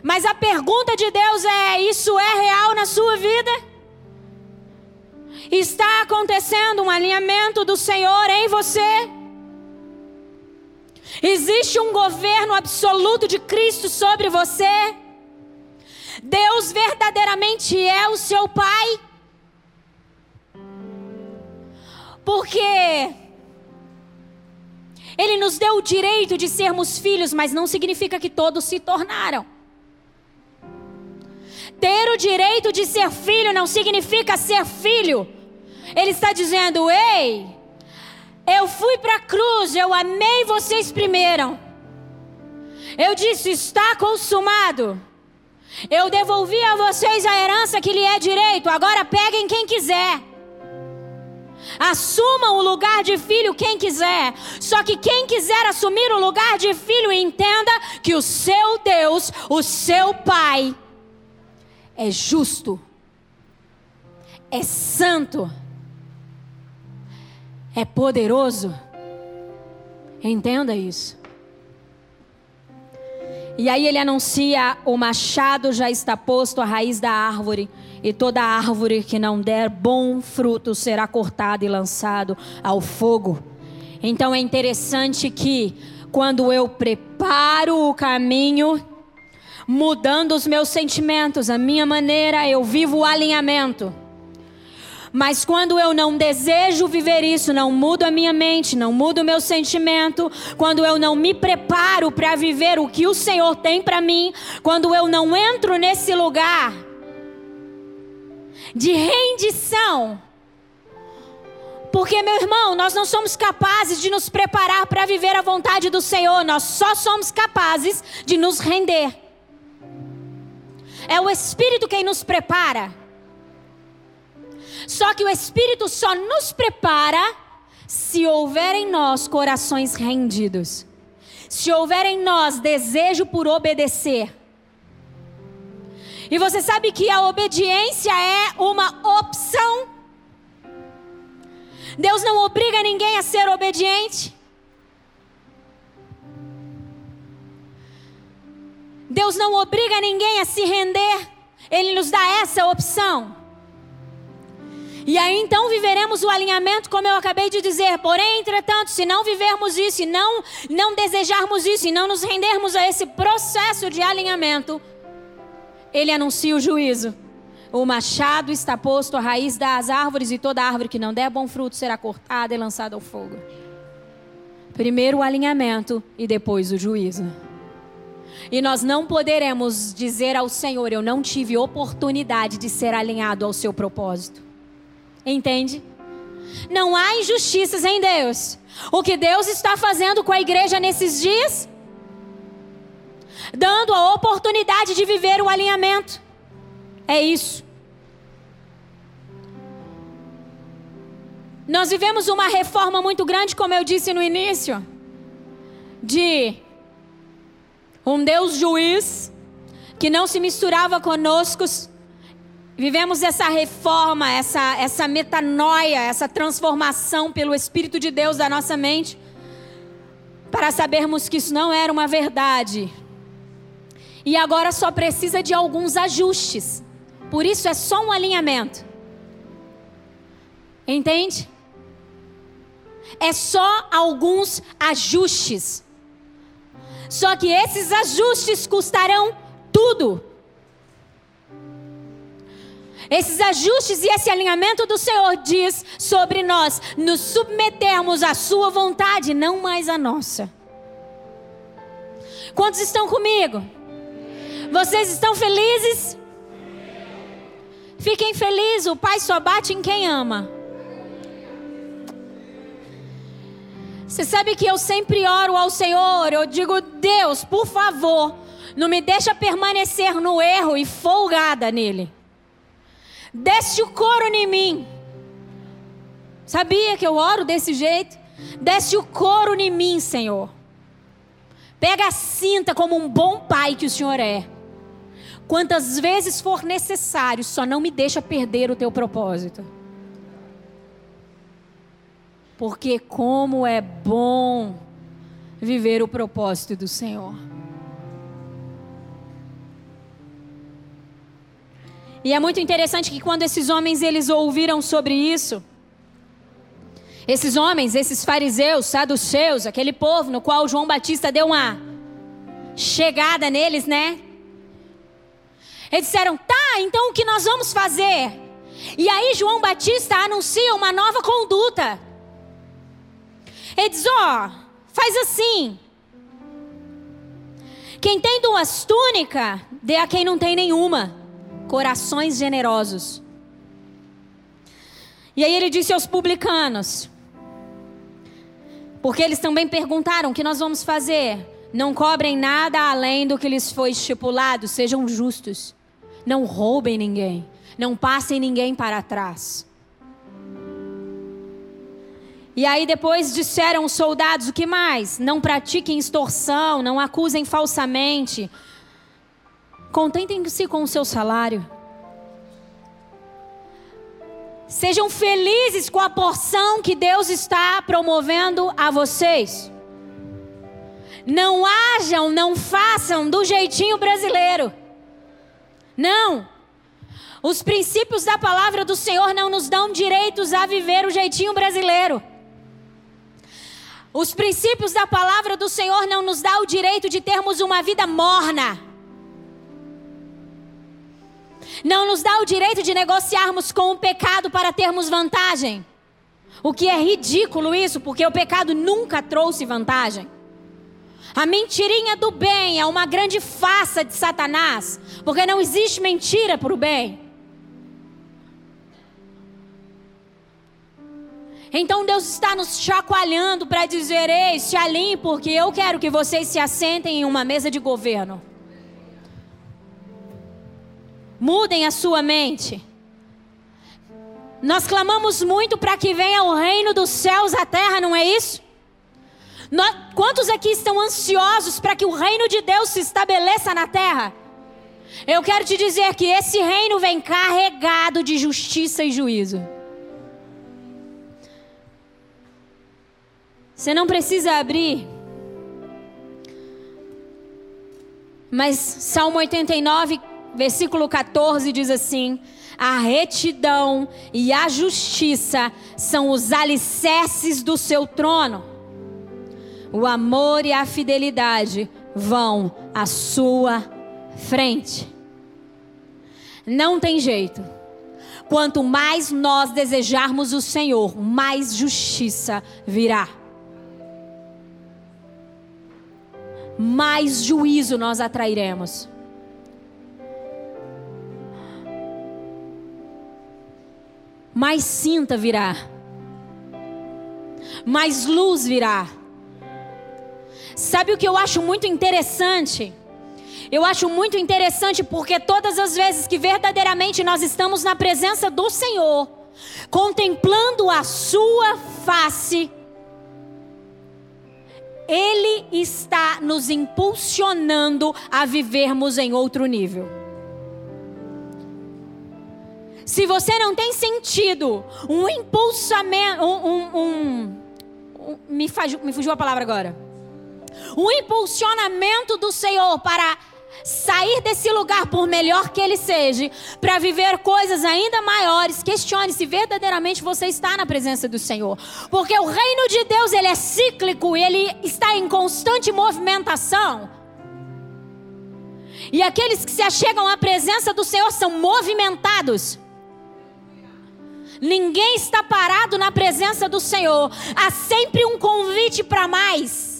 Mas a pergunta de Deus é: isso é real na sua vida? Está acontecendo um alinhamento do Senhor em você? Existe um governo absoluto de Cristo sobre você? Deus verdadeiramente é o seu Pai? Porque Ele nos deu o direito de sermos filhos, mas não significa que todos se tornaram. Ter o direito de ser filho não significa ser filho. Ele está dizendo: Ei, eu fui para a cruz, eu amei vocês primeiro. Eu disse: Está consumado. Eu devolvi a vocês a herança que lhe é direito. Agora peguem quem quiser. Assumam o lugar de filho quem quiser. Só que quem quiser assumir o lugar de filho, entenda que o seu Deus, o seu Pai, é justo, é santo é poderoso. Entenda isso. E aí ele anuncia: o machado já está posto à raiz da árvore, e toda árvore que não der bom fruto será cortada e lançado ao fogo. Então é interessante que quando eu preparo o caminho, mudando os meus sentimentos, a minha maneira, eu vivo o alinhamento. Mas quando eu não desejo viver isso, não mudo a minha mente, não mudo o meu sentimento, quando eu não me preparo para viver o que o Senhor tem para mim, quando eu não entro nesse lugar de rendição, porque, meu irmão, nós não somos capazes de nos preparar para viver a vontade do Senhor, nós só somos capazes de nos render. É o Espírito quem nos prepara. Só que o Espírito só nos prepara se houver em nós corações rendidos. Se houver em nós desejo por obedecer. E você sabe que a obediência é uma opção. Deus não obriga ninguém a ser obediente. Deus não obriga ninguém a se render. Ele nos dá essa opção. E aí então viveremos o alinhamento, como eu acabei de dizer. Porém, entretanto, se não vivermos isso, e não, não desejarmos isso, e não nos rendermos a esse processo de alinhamento, ele anuncia o juízo. O machado está posto à raiz das árvores, e toda árvore que não der bom fruto será cortada e lançada ao fogo. Primeiro o alinhamento e depois o juízo. E nós não poderemos dizer ao Senhor: Eu não tive oportunidade de ser alinhado ao seu propósito. Entende? Não há injustiças em Deus. O que Deus está fazendo com a igreja nesses dias? Dando a oportunidade de viver o alinhamento. É isso. Nós vivemos uma reforma muito grande, como eu disse no início. de um Deus juiz que não se misturava conosco. Vivemos essa reforma, essa, essa metanoia, essa transformação pelo Espírito de Deus da nossa mente, para sabermos que isso não era uma verdade. E agora só precisa de alguns ajustes. Por isso é só um alinhamento. Entende? É só alguns ajustes. Só que esses ajustes custarão tudo. Esses ajustes e esse alinhamento do Senhor diz sobre nós nos submetermos à Sua vontade, não mais à nossa. Quantos estão comigo? Vocês estão felizes? Fiquem felizes, o Pai só bate em quem ama. Você sabe que eu sempre oro ao Senhor, eu digo, Deus, por favor, não me deixa permanecer no erro e folgada nele. Desce o couro em mim. Sabia que eu oro desse jeito? Desce o couro em mim, Senhor. Pega a cinta como um bom pai que o Senhor é. Quantas vezes for necessário, só não me deixa perder o teu propósito. Porque como é bom viver o propósito do Senhor. E é muito interessante que quando esses homens eles ouviram sobre isso, esses homens, esses fariseus, saduceus, aquele povo no qual João Batista deu uma chegada neles, né? Eles disseram: "Tá, então o que nós vamos fazer?" E aí João Batista anuncia uma nova conduta. Ele diz: "Ó, oh, faz assim. Quem tem duas túnicas, dê a quem não tem nenhuma." corações generosos. E aí ele disse aos publicanos, porque eles também perguntaram: o que nós vamos fazer? Não cobrem nada além do que lhes foi estipulado, sejam justos. Não roubem ninguém, não passem ninguém para trás. E aí depois disseram os soldados: o que mais? Não pratiquem extorsão, não acusem falsamente, Contentem-se com o seu salário. Sejam felizes com a porção que Deus está promovendo a vocês. Não hajam, não façam do jeitinho brasileiro. Não. Os princípios da palavra do Senhor não nos dão direitos a viver o jeitinho brasileiro. Os princípios da palavra do Senhor não nos dá o direito de termos uma vida morna não nos dá o direito de negociarmos com o pecado para termos vantagem. O que é ridículo isso, porque o pecado nunca trouxe vantagem. A mentirinha do bem é uma grande farsa de Satanás, porque não existe mentira para o bem. Então Deus está nos chacoalhando para dizer: ei, se alinhe, porque eu quero que vocês se assentem em uma mesa de governo. Mudem a sua mente. Nós clamamos muito para que venha o reino dos céus à terra, não é isso? Nós, quantos aqui estão ansiosos para que o reino de Deus se estabeleça na terra? Eu quero te dizer que esse reino vem carregado de justiça e juízo. Você não precisa abrir. Mas Salmo 89 versículo 14 diz assim: A retidão e a justiça são os alicerces do seu trono. O amor e a fidelidade vão à sua frente. Não tem jeito. Quanto mais nós desejarmos o Senhor, mais justiça virá. Mais juízo nós atrairemos. mais cinta virá, mais luz virá. Sabe o que eu acho muito interessante? Eu acho muito interessante porque todas as vezes que verdadeiramente nós estamos na presença do Senhor, contemplando a Sua face, Ele está nos impulsionando a vivermos em outro nível. Se você não tem sentido um impulsamento, um, um, um, um me, me fugiu a palavra agora, um impulsionamento do Senhor para sair desse lugar, por melhor que ele seja, para viver coisas ainda maiores, questione se verdadeiramente você está na presença do Senhor. Porque o reino de Deus, ele é cíclico, ele está em constante movimentação. E aqueles que se achegam à presença do Senhor são movimentados. Ninguém está parado na presença do Senhor. Há sempre um convite para mais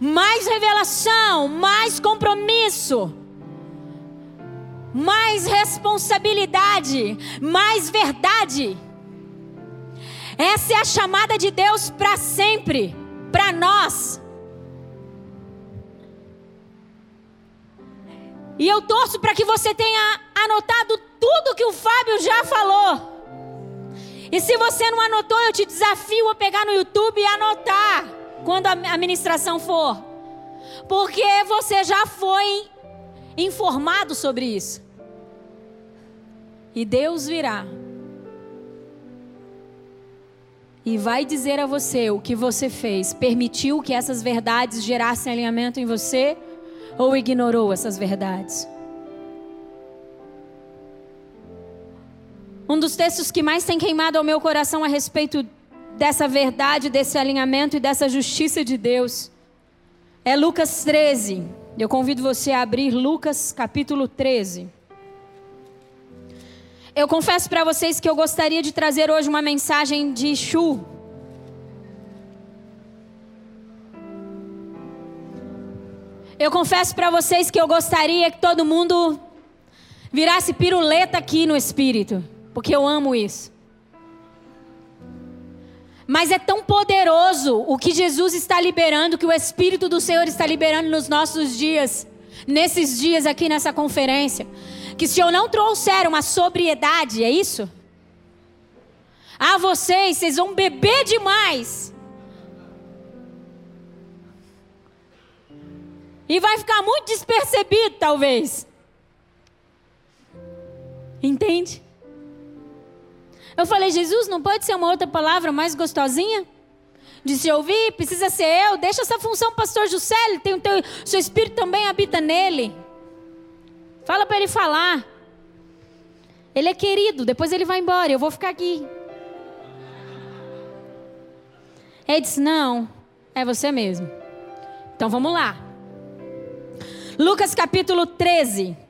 mais revelação, mais compromisso, mais responsabilidade, mais verdade. Essa é a chamada de Deus para sempre, para nós. E eu torço para que você tenha anotado tudo que o Fábio já falou. E se você não anotou, eu te desafio a pegar no YouTube e anotar quando a ministração for. Porque você já foi informado sobre isso. E Deus virá. E vai dizer a você o que você fez. Permitiu que essas verdades gerassem alinhamento em você? Ou ignorou essas verdades? Um dos textos que mais tem queimado ao meu coração a respeito dessa verdade, desse alinhamento e dessa justiça de Deus. É Lucas 13. Eu convido você a abrir Lucas capítulo 13. Eu confesso para vocês que eu gostaria de trazer hoje uma mensagem de Chu. Eu confesso para vocês que eu gostaria que todo mundo virasse piruleta aqui no espírito, porque eu amo isso. Mas é tão poderoso o que Jesus está liberando, que o Espírito do Senhor está liberando nos nossos dias, nesses dias aqui nessa conferência, que se eu não trouxer uma sobriedade, é isso? Ah, vocês, vocês vão beber demais. E vai ficar muito despercebido, talvez. Entende? Eu falei, Jesus, não pode ser uma outra palavra mais gostosinha? De se ouvir, precisa ser eu. Deixa essa função, pastor Juscelio. Tem o teu, seu espírito também habita nele. Fala para ele falar. Ele é querido, depois ele vai embora, eu vou ficar aqui. Ele disse: Não, é você mesmo. Então vamos lá. Lucas capítulo 13.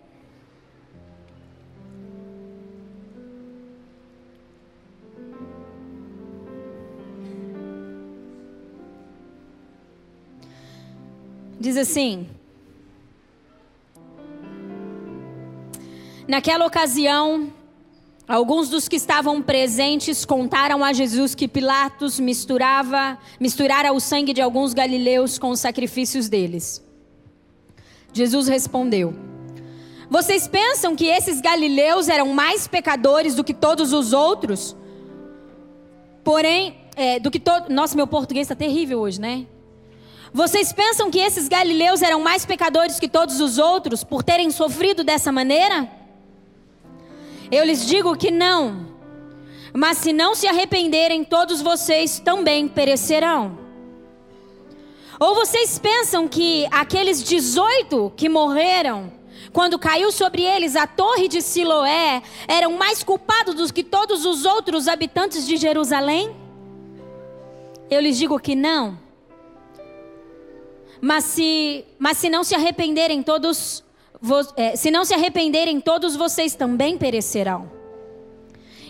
Diz assim: Naquela ocasião, alguns dos que estavam presentes contaram a Jesus que Pilatos misturava, misturara o sangue de alguns galileus com os sacrifícios deles. Jesus respondeu: Vocês pensam que esses galileus eram mais pecadores do que todos os outros? Porém, é, do que todo. Nossa, meu português está terrível hoje, né? Vocês pensam que esses galileus eram mais pecadores que todos os outros por terem sofrido dessa maneira? Eu lhes digo que não. Mas se não se arrependerem, todos vocês também perecerão. Ou vocês pensam que aqueles 18 que morreram, quando caiu sobre eles a torre de Siloé, eram mais culpados do que todos os outros habitantes de Jerusalém? Eu lhes digo que não. Mas se, mas se não se arrependerem todos, é, se não se arrependerem todos vocês também perecerão.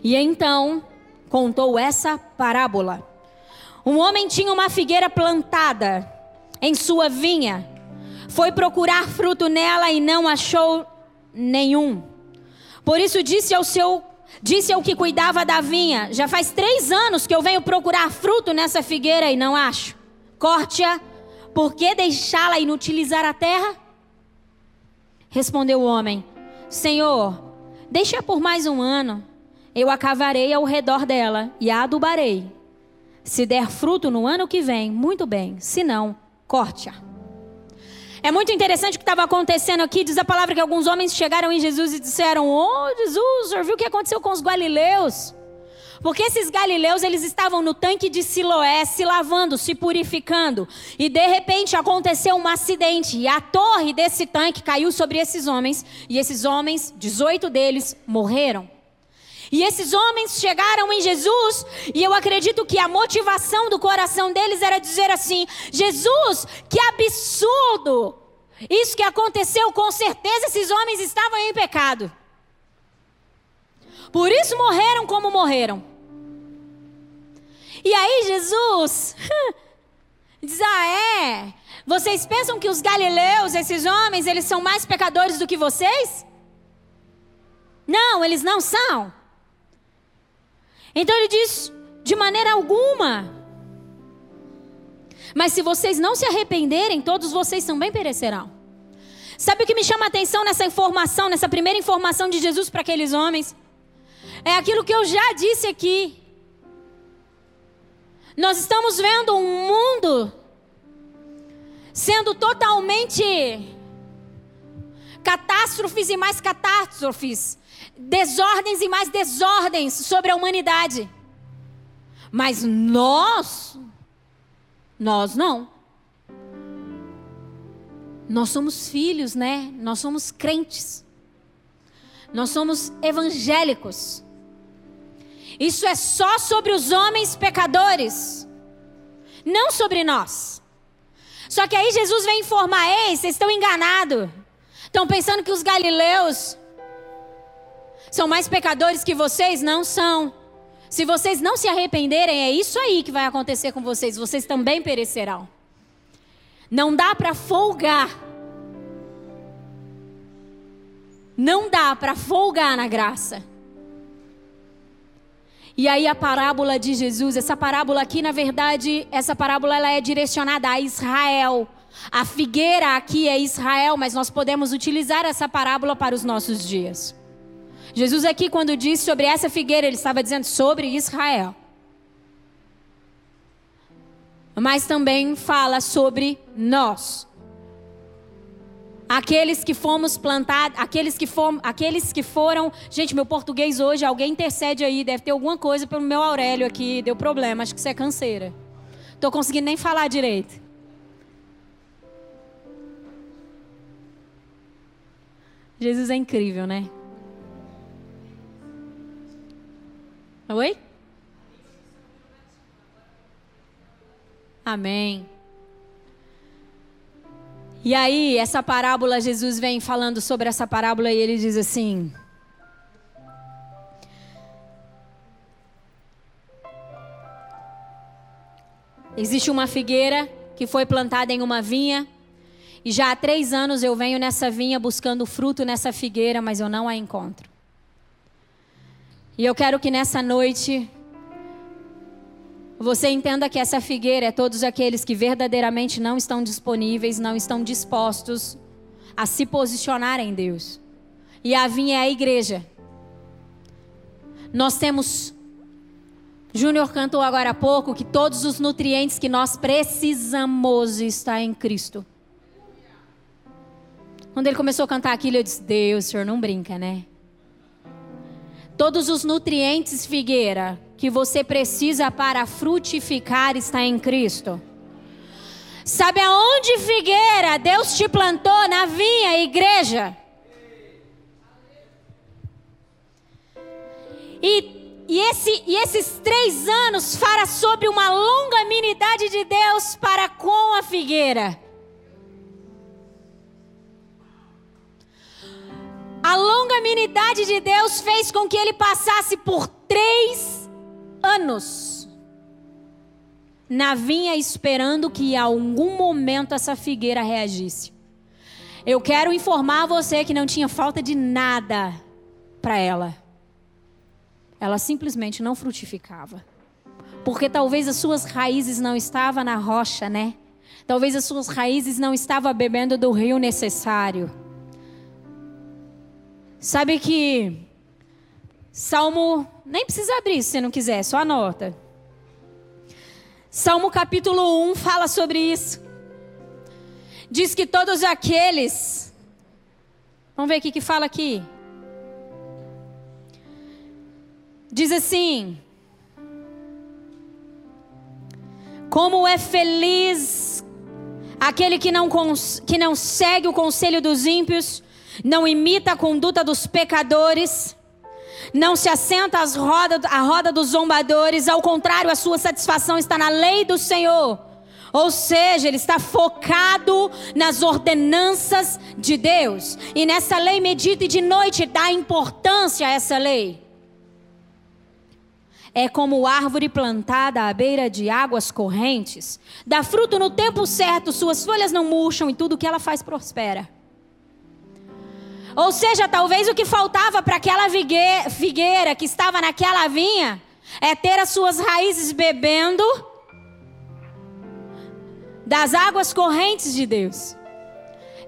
E então contou essa parábola. Um homem tinha uma figueira plantada em sua vinha. Foi procurar fruto nela e não achou nenhum. Por isso disse ao seu disse ao que cuidava da vinha: Já faz três anos que eu venho procurar fruto nessa figueira e não acho. Corte-a por que deixá-la inutilizar a terra? Respondeu o homem: Senhor, deixa por mais um ano. Eu a cavarei ao redor dela e a adubarei. Se der fruto no ano que vem, muito bem. Se não, corte-a. É muito interessante o que estava acontecendo aqui. Diz a palavra que alguns homens chegaram em Jesus e disseram: Oh, Jesus, o viu o que aconteceu com os galileus? Porque esses galileus, eles estavam no tanque de Siloé, se lavando, se purificando. E de repente aconteceu um acidente. E a torre desse tanque caiu sobre esses homens. E esses homens, 18 deles, morreram. E esses homens chegaram em Jesus, e eu acredito que a motivação do coração deles era dizer assim: Jesus, que absurdo! Isso que aconteceu, com certeza esses homens estavam em pecado. Por isso morreram como morreram. E aí Jesus diz: Ah, é? Vocês pensam que os galileus, esses homens, eles são mais pecadores do que vocês? Não, eles não são. Então ele diz: de maneira alguma. Mas se vocês não se arrependerem, todos vocês também perecerão. Sabe o que me chama a atenção nessa informação, nessa primeira informação de Jesus para aqueles homens? É aquilo que eu já disse aqui. Nós estamos vendo um mundo sendo totalmente catástrofes e mais catástrofes, desordens e mais desordens sobre a humanidade. Mas nós, nós não. Nós somos filhos, né? Nós somos crentes. Nós somos evangélicos. Isso é só sobre os homens pecadores, não sobre nós. Só que aí Jesus vem informar: ei, vocês estão enganados. Estão pensando que os galileus são mais pecadores que vocês? Não são. Se vocês não se arrependerem, é isso aí que vai acontecer com vocês. Vocês também perecerão. Não dá para folgar. Não dá para folgar na graça. E aí a parábola de Jesus, essa parábola aqui, na verdade, essa parábola ela é direcionada a Israel. A figueira aqui é Israel, mas nós podemos utilizar essa parábola para os nossos dias. Jesus aqui, quando disse sobre essa figueira, ele estava dizendo sobre Israel. Mas também fala sobre nós. Aqueles que fomos plantados, aqueles que, fom, aqueles que foram. Gente, meu português hoje, alguém intercede aí, deve ter alguma coisa pelo meu Aurélio aqui, deu problema, acho que isso é canseira. Estou conseguindo nem falar direito. Jesus é incrível, né? Oi? Amém. E aí, essa parábola, Jesus vem falando sobre essa parábola e ele diz assim: Existe uma figueira que foi plantada em uma vinha, e já há três anos eu venho nessa vinha buscando fruto nessa figueira, mas eu não a encontro. E eu quero que nessa noite você entenda que essa figueira é todos aqueles que verdadeiramente não estão disponíveis, não estão dispostos a se posicionar em Deus. E a vinha é a igreja. Nós temos. Júnior cantou agora há pouco que todos os nutrientes que nós precisamos está em Cristo. Quando ele começou a cantar aquilo, eu disse: Deus, o senhor não brinca, né? Todos os nutrientes, figueira, que você precisa para frutificar está em Cristo. Sabe aonde, figueira, Deus te plantou na vinha, igreja? E, e, esse, e esses três anos fala sobre uma longa amenidade de Deus para com a figueira. A longanimidade de Deus fez com que ele passasse por três anos na vinha esperando que em algum momento essa figueira reagisse. Eu quero informar você que não tinha falta de nada para ela. Ela simplesmente não frutificava. Porque talvez as suas raízes não estavam na rocha, né? Talvez as suas raízes não estavam bebendo do rio necessário. Sabe que Salmo, nem precisa abrir se você não quiser, só anota. Salmo capítulo 1 fala sobre isso. Diz que todos aqueles. Vamos ver o que fala aqui. Diz assim: Como é feliz aquele que não, que não segue o conselho dos ímpios, não imita a conduta dos pecadores, não se assenta às roda, à roda dos zombadores, ao contrário, a sua satisfação está na lei do Senhor. Ou seja, ele está focado nas ordenanças de Deus. E nessa lei medita e de noite dá importância a essa lei. É como árvore plantada à beira de águas correntes, dá fruto no tempo certo, suas folhas não murcham e tudo que ela faz prospera. Ou seja, talvez o que faltava para aquela figueira que estava naquela vinha é ter as suas raízes bebendo das águas correntes de Deus.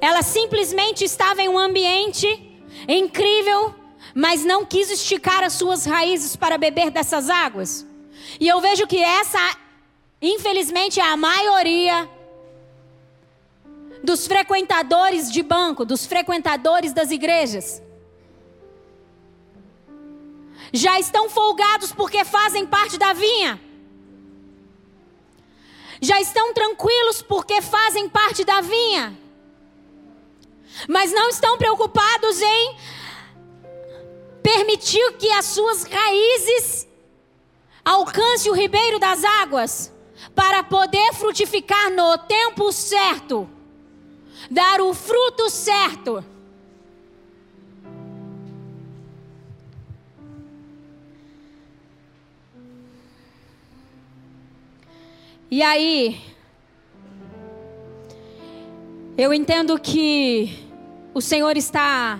Ela simplesmente estava em um ambiente incrível, mas não quis esticar as suas raízes para beber dessas águas. E eu vejo que essa, infelizmente, é a maioria dos frequentadores de banco, dos frequentadores das igrejas. Já estão folgados porque fazem parte da vinha. Já estão tranquilos porque fazem parte da vinha. Mas não estão preocupados em permitir que as suas raízes alcancem o ribeiro das águas para poder frutificar no tempo certo dar o fruto certo. E aí, eu entendo que o Senhor está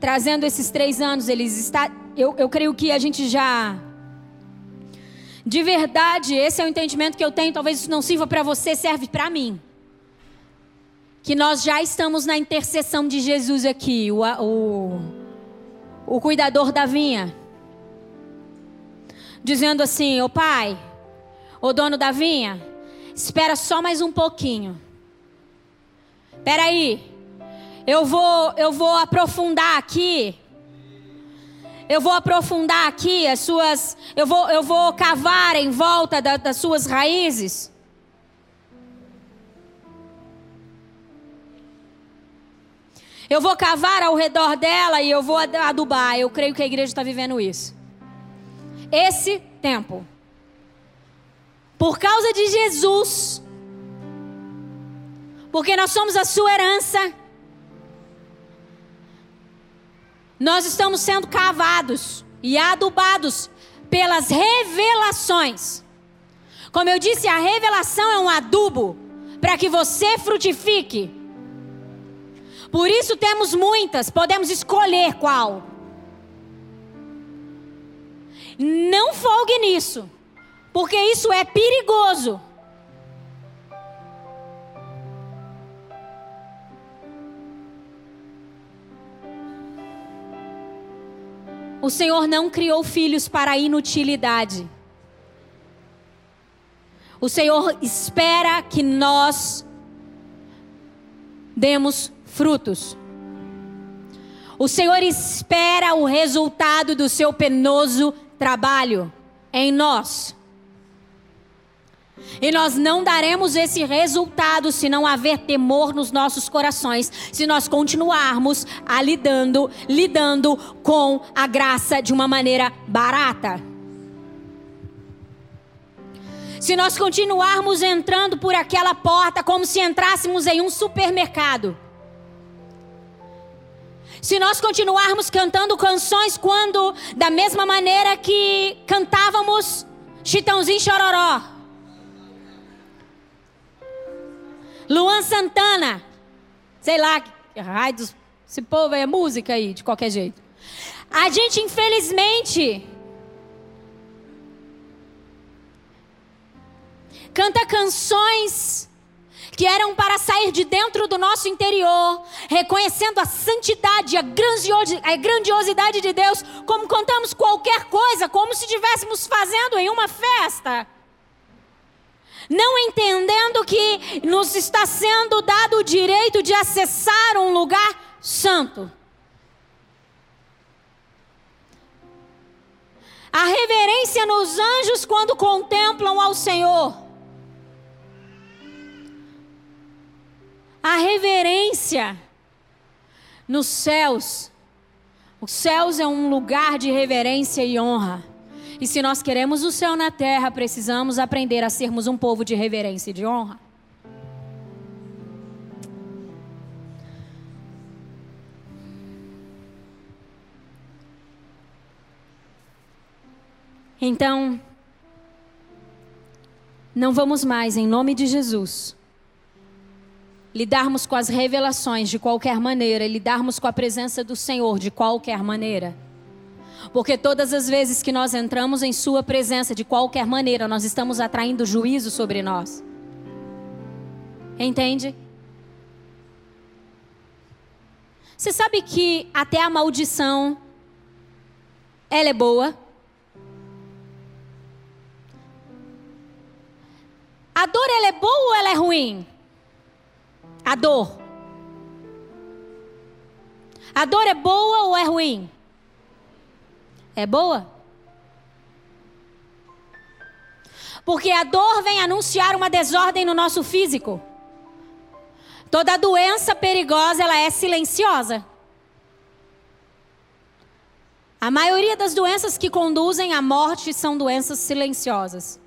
trazendo esses três anos, eles está, eu, eu creio que a gente já, de verdade, esse é o entendimento que eu tenho. Talvez isso não sirva para você, serve para mim que nós já estamos na intercessão de Jesus aqui, o, o, o cuidador da vinha, dizendo assim: Ô pai, o dono da vinha, espera só mais um pouquinho. Espera aí, eu vou, eu vou aprofundar aqui. Eu vou aprofundar aqui as suas, eu vou, eu vou cavar em volta da, das suas raízes. Eu vou cavar ao redor dela e eu vou adubar. Eu creio que a igreja está vivendo isso. Esse tempo. Por causa de Jesus. Porque nós somos a sua herança. Nós estamos sendo cavados e adubados pelas revelações. Como eu disse, a revelação é um adubo para que você frutifique. Por isso temos muitas, podemos escolher qual. Não folgue nisso, porque isso é perigoso. O Senhor não criou filhos para inutilidade. O Senhor espera que nós demos frutos. O Senhor espera o resultado do seu penoso trabalho em nós. E nós não daremos esse resultado se não haver temor nos nossos corações, se nós continuarmos a lidando, lidando com a graça de uma maneira barata. Se nós continuarmos entrando por aquela porta como se entrássemos em um supermercado, se nós continuarmos cantando canções quando, da mesma maneira que cantávamos Chitãozinho Chororó, Luan Santana, sei lá, raio esse povo é música aí, de qualquer jeito. A gente, infelizmente, canta canções que eram para sair de dentro do nosso interior, reconhecendo a santidade, a grandiosidade de Deus, como contamos qualquer coisa, como se estivéssemos fazendo em uma festa. não entendendo que nos está sendo dado o direito de acessar um lugar santo. A reverência nos anjos quando contemplam ao Senhor. A reverência nos céus. Os céus é um lugar de reverência e honra. E se nós queremos o céu na terra, precisamos aprender a sermos um povo de reverência e de honra. Então, não vamos mais, em nome de Jesus, lidarmos com as revelações de qualquer maneira, lidarmos com a presença do Senhor de qualquer maneira. Porque todas as vezes que nós entramos em Sua presença de qualquer maneira, nós estamos atraindo juízo sobre nós. Entende? Você sabe que até a maldição ela é boa? A dor ela é boa ou ela é ruim? A dor. A dor é boa ou é ruim? É boa? Porque a dor vem anunciar uma desordem no nosso físico. Toda doença perigosa, ela é silenciosa. A maioria das doenças que conduzem à morte são doenças silenciosas.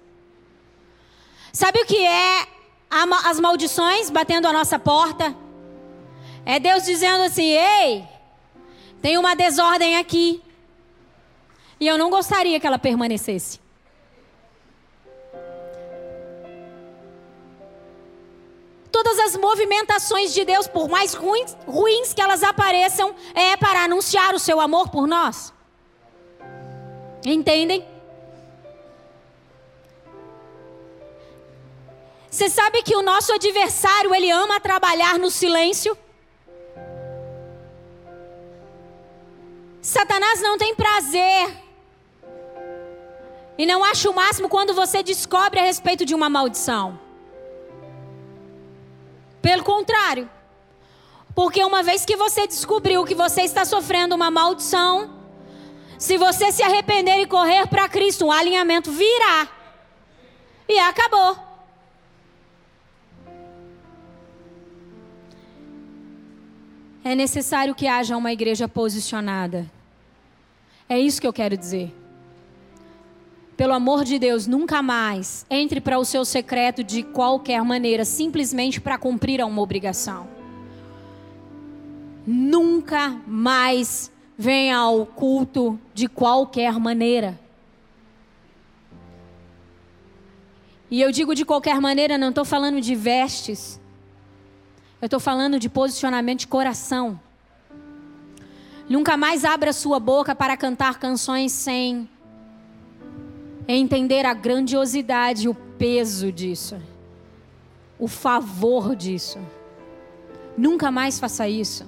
Sabe o que é as maldições batendo a nossa porta? É Deus dizendo assim: ei, tem uma desordem aqui. E eu não gostaria que ela permanecesse. Todas as movimentações de Deus, por mais ruins, ruins que elas apareçam, é para anunciar o seu amor por nós. Entendem? Você sabe que o nosso adversário, ele ama trabalhar no silêncio? Satanás não tem prazer e não acha o máximo quando você descobre a respeito de uma maldição. Pelo contrário. Porque uma vez que você descobriu que você está sofrendo uma maldição, se você se arrepender e correr para Cristo, um alinhamento virá. E acabou. É necessário que haja uma igreja posicionada. É isso que eu quero dizer pelo amor de Deus, nunca mais entre para o seu secreto de qualquer maneira, simplesmente para cumprir uma obrigação. Nunca mais venha ao culto de qualquer maneira. E eu digo de qualquer maneira, não estou falando de vestes. Eu estou falando de posicionamento de coração. Nunca mais abra sua boca para cantar canções sem entender a grandiosidade, o peso disso, o favor disso. Nunca mais faça isso.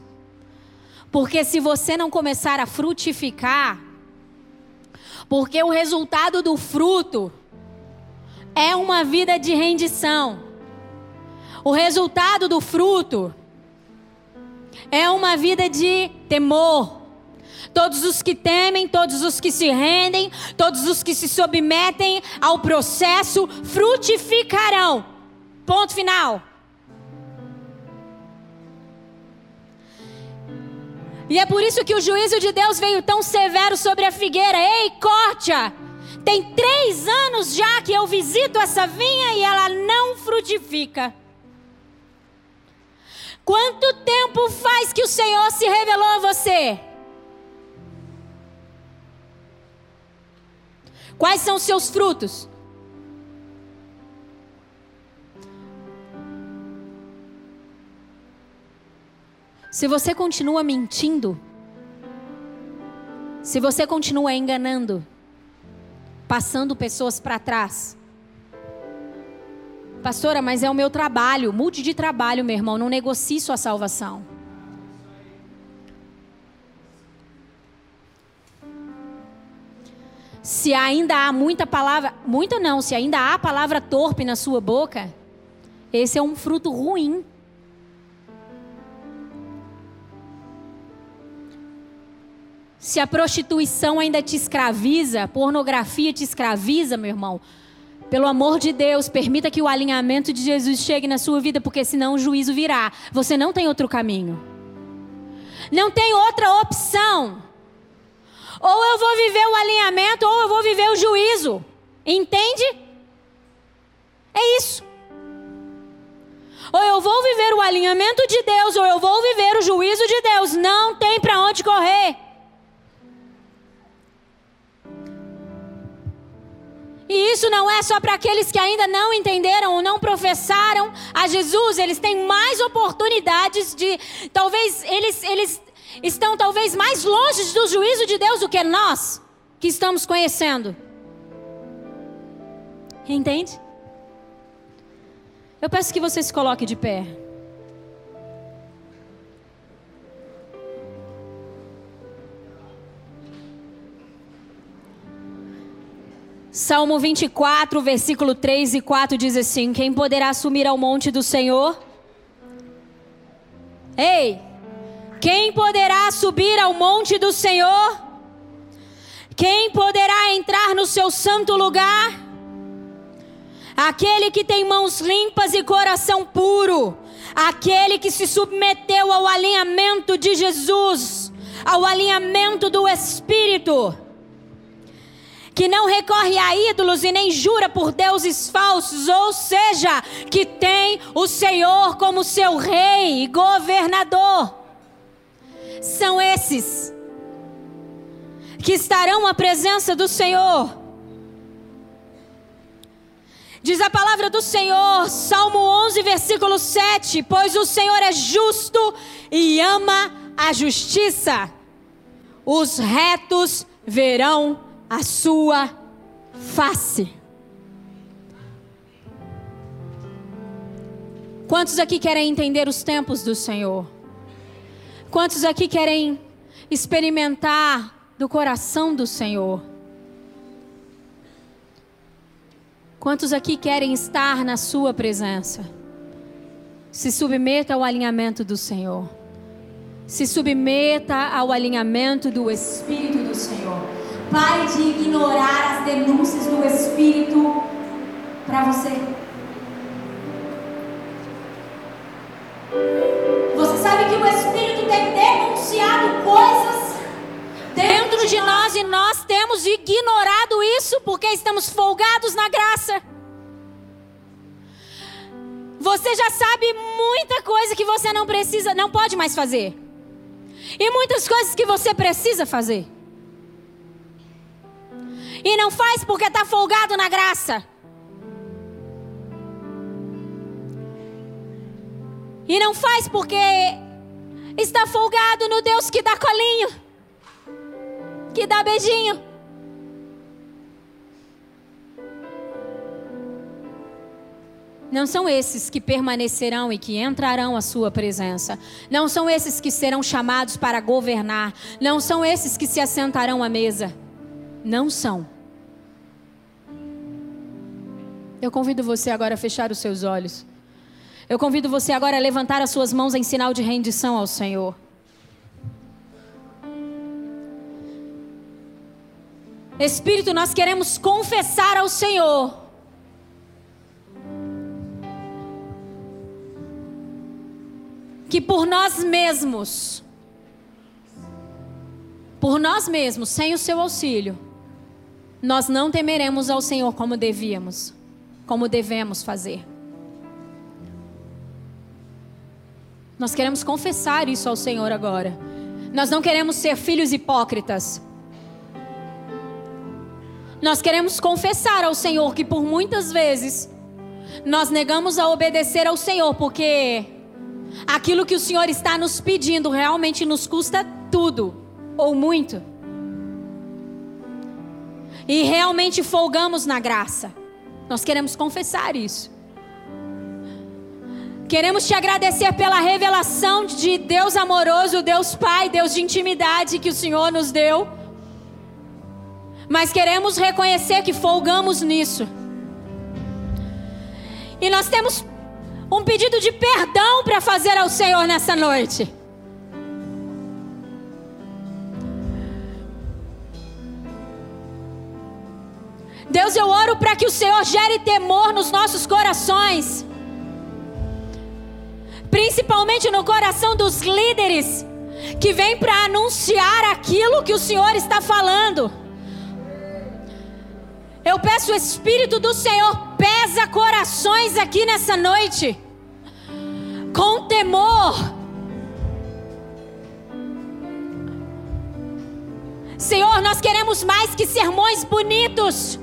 Porque se você não começar a frutificar, porque o resultado do fruto é uma vida de rendição. O resultado do fruto é uma vida de temor, Todos os que temem, todos os que se rendem, todos os que se submetem ao processo frutificarão. Ponto final. E é por isso que o juízo de Deus veio tão severo sobre a figueira. Ei, corte-a! Tem três anos já que eu visito essa vinha e ela não frutifica. Quanto tempo faz que o Senhor se revelou a você? Quais são os seus frutos? Se você continua mentindo, se você continua enganando, passando pessoas para trás, pastora, mas é o meu trabalho, mude de trabalho, meu irmão, não negocie sua salvação. se ainda há muita palavra, muita não, se ainda há palavra torpe na sua boca, esse é um fruto ruim. Se a prostituição ainda te escraviza, a pornografia te escraviza, meu irmão, pelo amor de Deus, permita que o alinhamento de Jesus chegue na sua vida, porque senão o juízo virá. Você não tem outro caminho. Não tem outra opção. Ou eu vou viver o alinhamento, ou eu vou viver o juízo. Entende? É isso. Ou eu vou viver o alinhamento de Deus, ou eu vou viver o juízo de Deus. Não tem para onde correr. E isso não é só para aqueles que ainda não entenderam ou não professaram a Jesus. Eles têm mais oportunidades de. Talvez eles, eles estão talvez mais longe do juízo de Deus do que nós, que estamos conhecendo. Entende? Eu peço que você se coloque de pé. Salmo 24, versículo 3 e 4 diz assim: Quem poderá subir ao monte do Senhor? Ei, quem poderá subir ao monte do Senhor? Quem poderá entrar no seu santo lugar? Aquele que tem mãos limpas e coração puro, aquele que se submeteu ao alinhamento de Jesus, ao alinhamento do Espírito que não recorre a ídolos e nem jura por deuses falsos, ou seja, que tem o Senhor como seu rei e governador. São esses que estarão à presença do Senhor. Diz a palavra do Senhor, Salmo 11, versículo 7: Pois o Senhor é justo e ama a justiça, os retos verão a sua face. Quantos aqui querem entender os tempos do Senhor? Quantos aqui querem experimentar do coração do Senhor? Quantos aqui querem estar na Sua presença? Se submeta ao alinhamento do Senhor. Se submeta ao alinhamento do Espírito do Senhor. Pare de ignorar as denúncias do Espírito para você. Você sabe que o Espírito tem denunciado coisas dentro de nós e nós temos ignorado isso porque estamos folgados na graça. Você já sabe muita coisa que você não precisa, não pode mais fazer. E muitas coisas que você precisa fazer. E não faz porque está folgado na graça. E não faz porque está folgado no Deus que dá colinho, que dá beijinho. Não são esses que permanecerão e que entrarão à sua presença. Não são esses que serão chamados para governar. Não são esses que se assentarão à mesa não são. Eu convido você agora a fechar os seus olhos. Eu convido você agora a levantar as suas mãos em sinal de rendição ao Senhor. Espírito, nós queremos confessar ao Senhor. Que por nós mesmos, por nós mesmos, sem o seu auxílio, nós não temeremos ao Senhor como devíamos, como devemos fazer. Nós queremos confessar isso ao Senhor agora. Nós não queremos ser filhos hipócritas. Nós queremos confessar ao Senhor que por muitas vezes nós negamos a obedecer ao Senhor porque aquilo que o Senhor está nos pedindo realmente nos custa tudo ou muito e realmente folgamos na graça. Nós queremos confessar isso. Queremos te agradecer pela revelação de Deus amoroso, Deus Pai, Deus de intimidade que o Senhor nos deu. mas queremos reconhecer que folgamos nisso. E nós temos um pedido de perdão para fazer ao Senhor nessa noite. Deus, eu oro para que o Senhor gere temor nos nossos corações, principalmente no coração dos líderes que vêm para anunciar aquilo que o Senhor está falando. Eu peço o Espírito do Senhor pesa corações aqui nessa noite, com temor. Senhor, nós queremos mais que sermões bonitos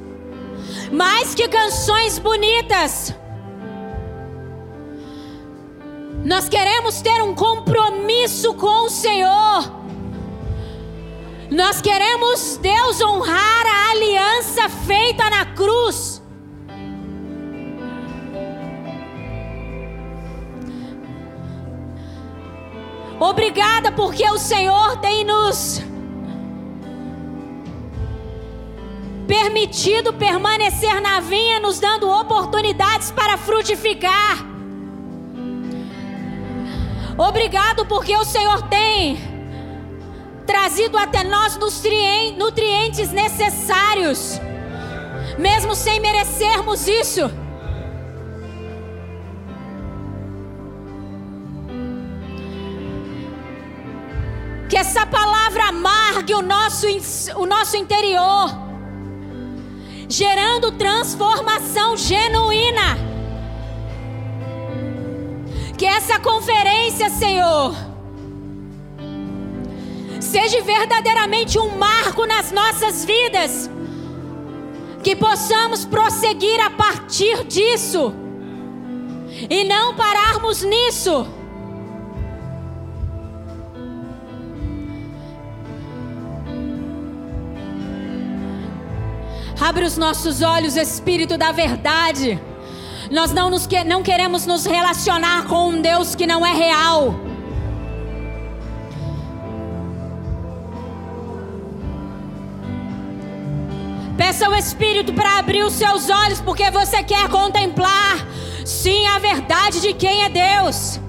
mais que canções bonitas. Nós queremos ter um compromisso com o Senhor. Nós queremos, Deus, honrar a aliança feita na cruz. Obrigada porque o Senhor tem nos permitido permanecer na vinha, nos dando oportunidades para frutificar. Obrigado porque o Senhor tem trazido até nós nutrientes necessários, mesmo sem merecermos isso. Que essa palavra amargue o nosso, o nosso interior gerando transformação genuína. Que essa conferência, Senhor, seja verdadeiramente um marco nas nossas vidas. Que possamos prosseguir a partir disso e não pararmos nisso. Abre os nossos olhos, Espírito da verdade. Nós não, nos que, não queremos nos relacionar com um Deus que não é real. Peça ao Espírito para abrir os seus olhos, porque você quer contemplar, sim, a verdade de quem é Deus.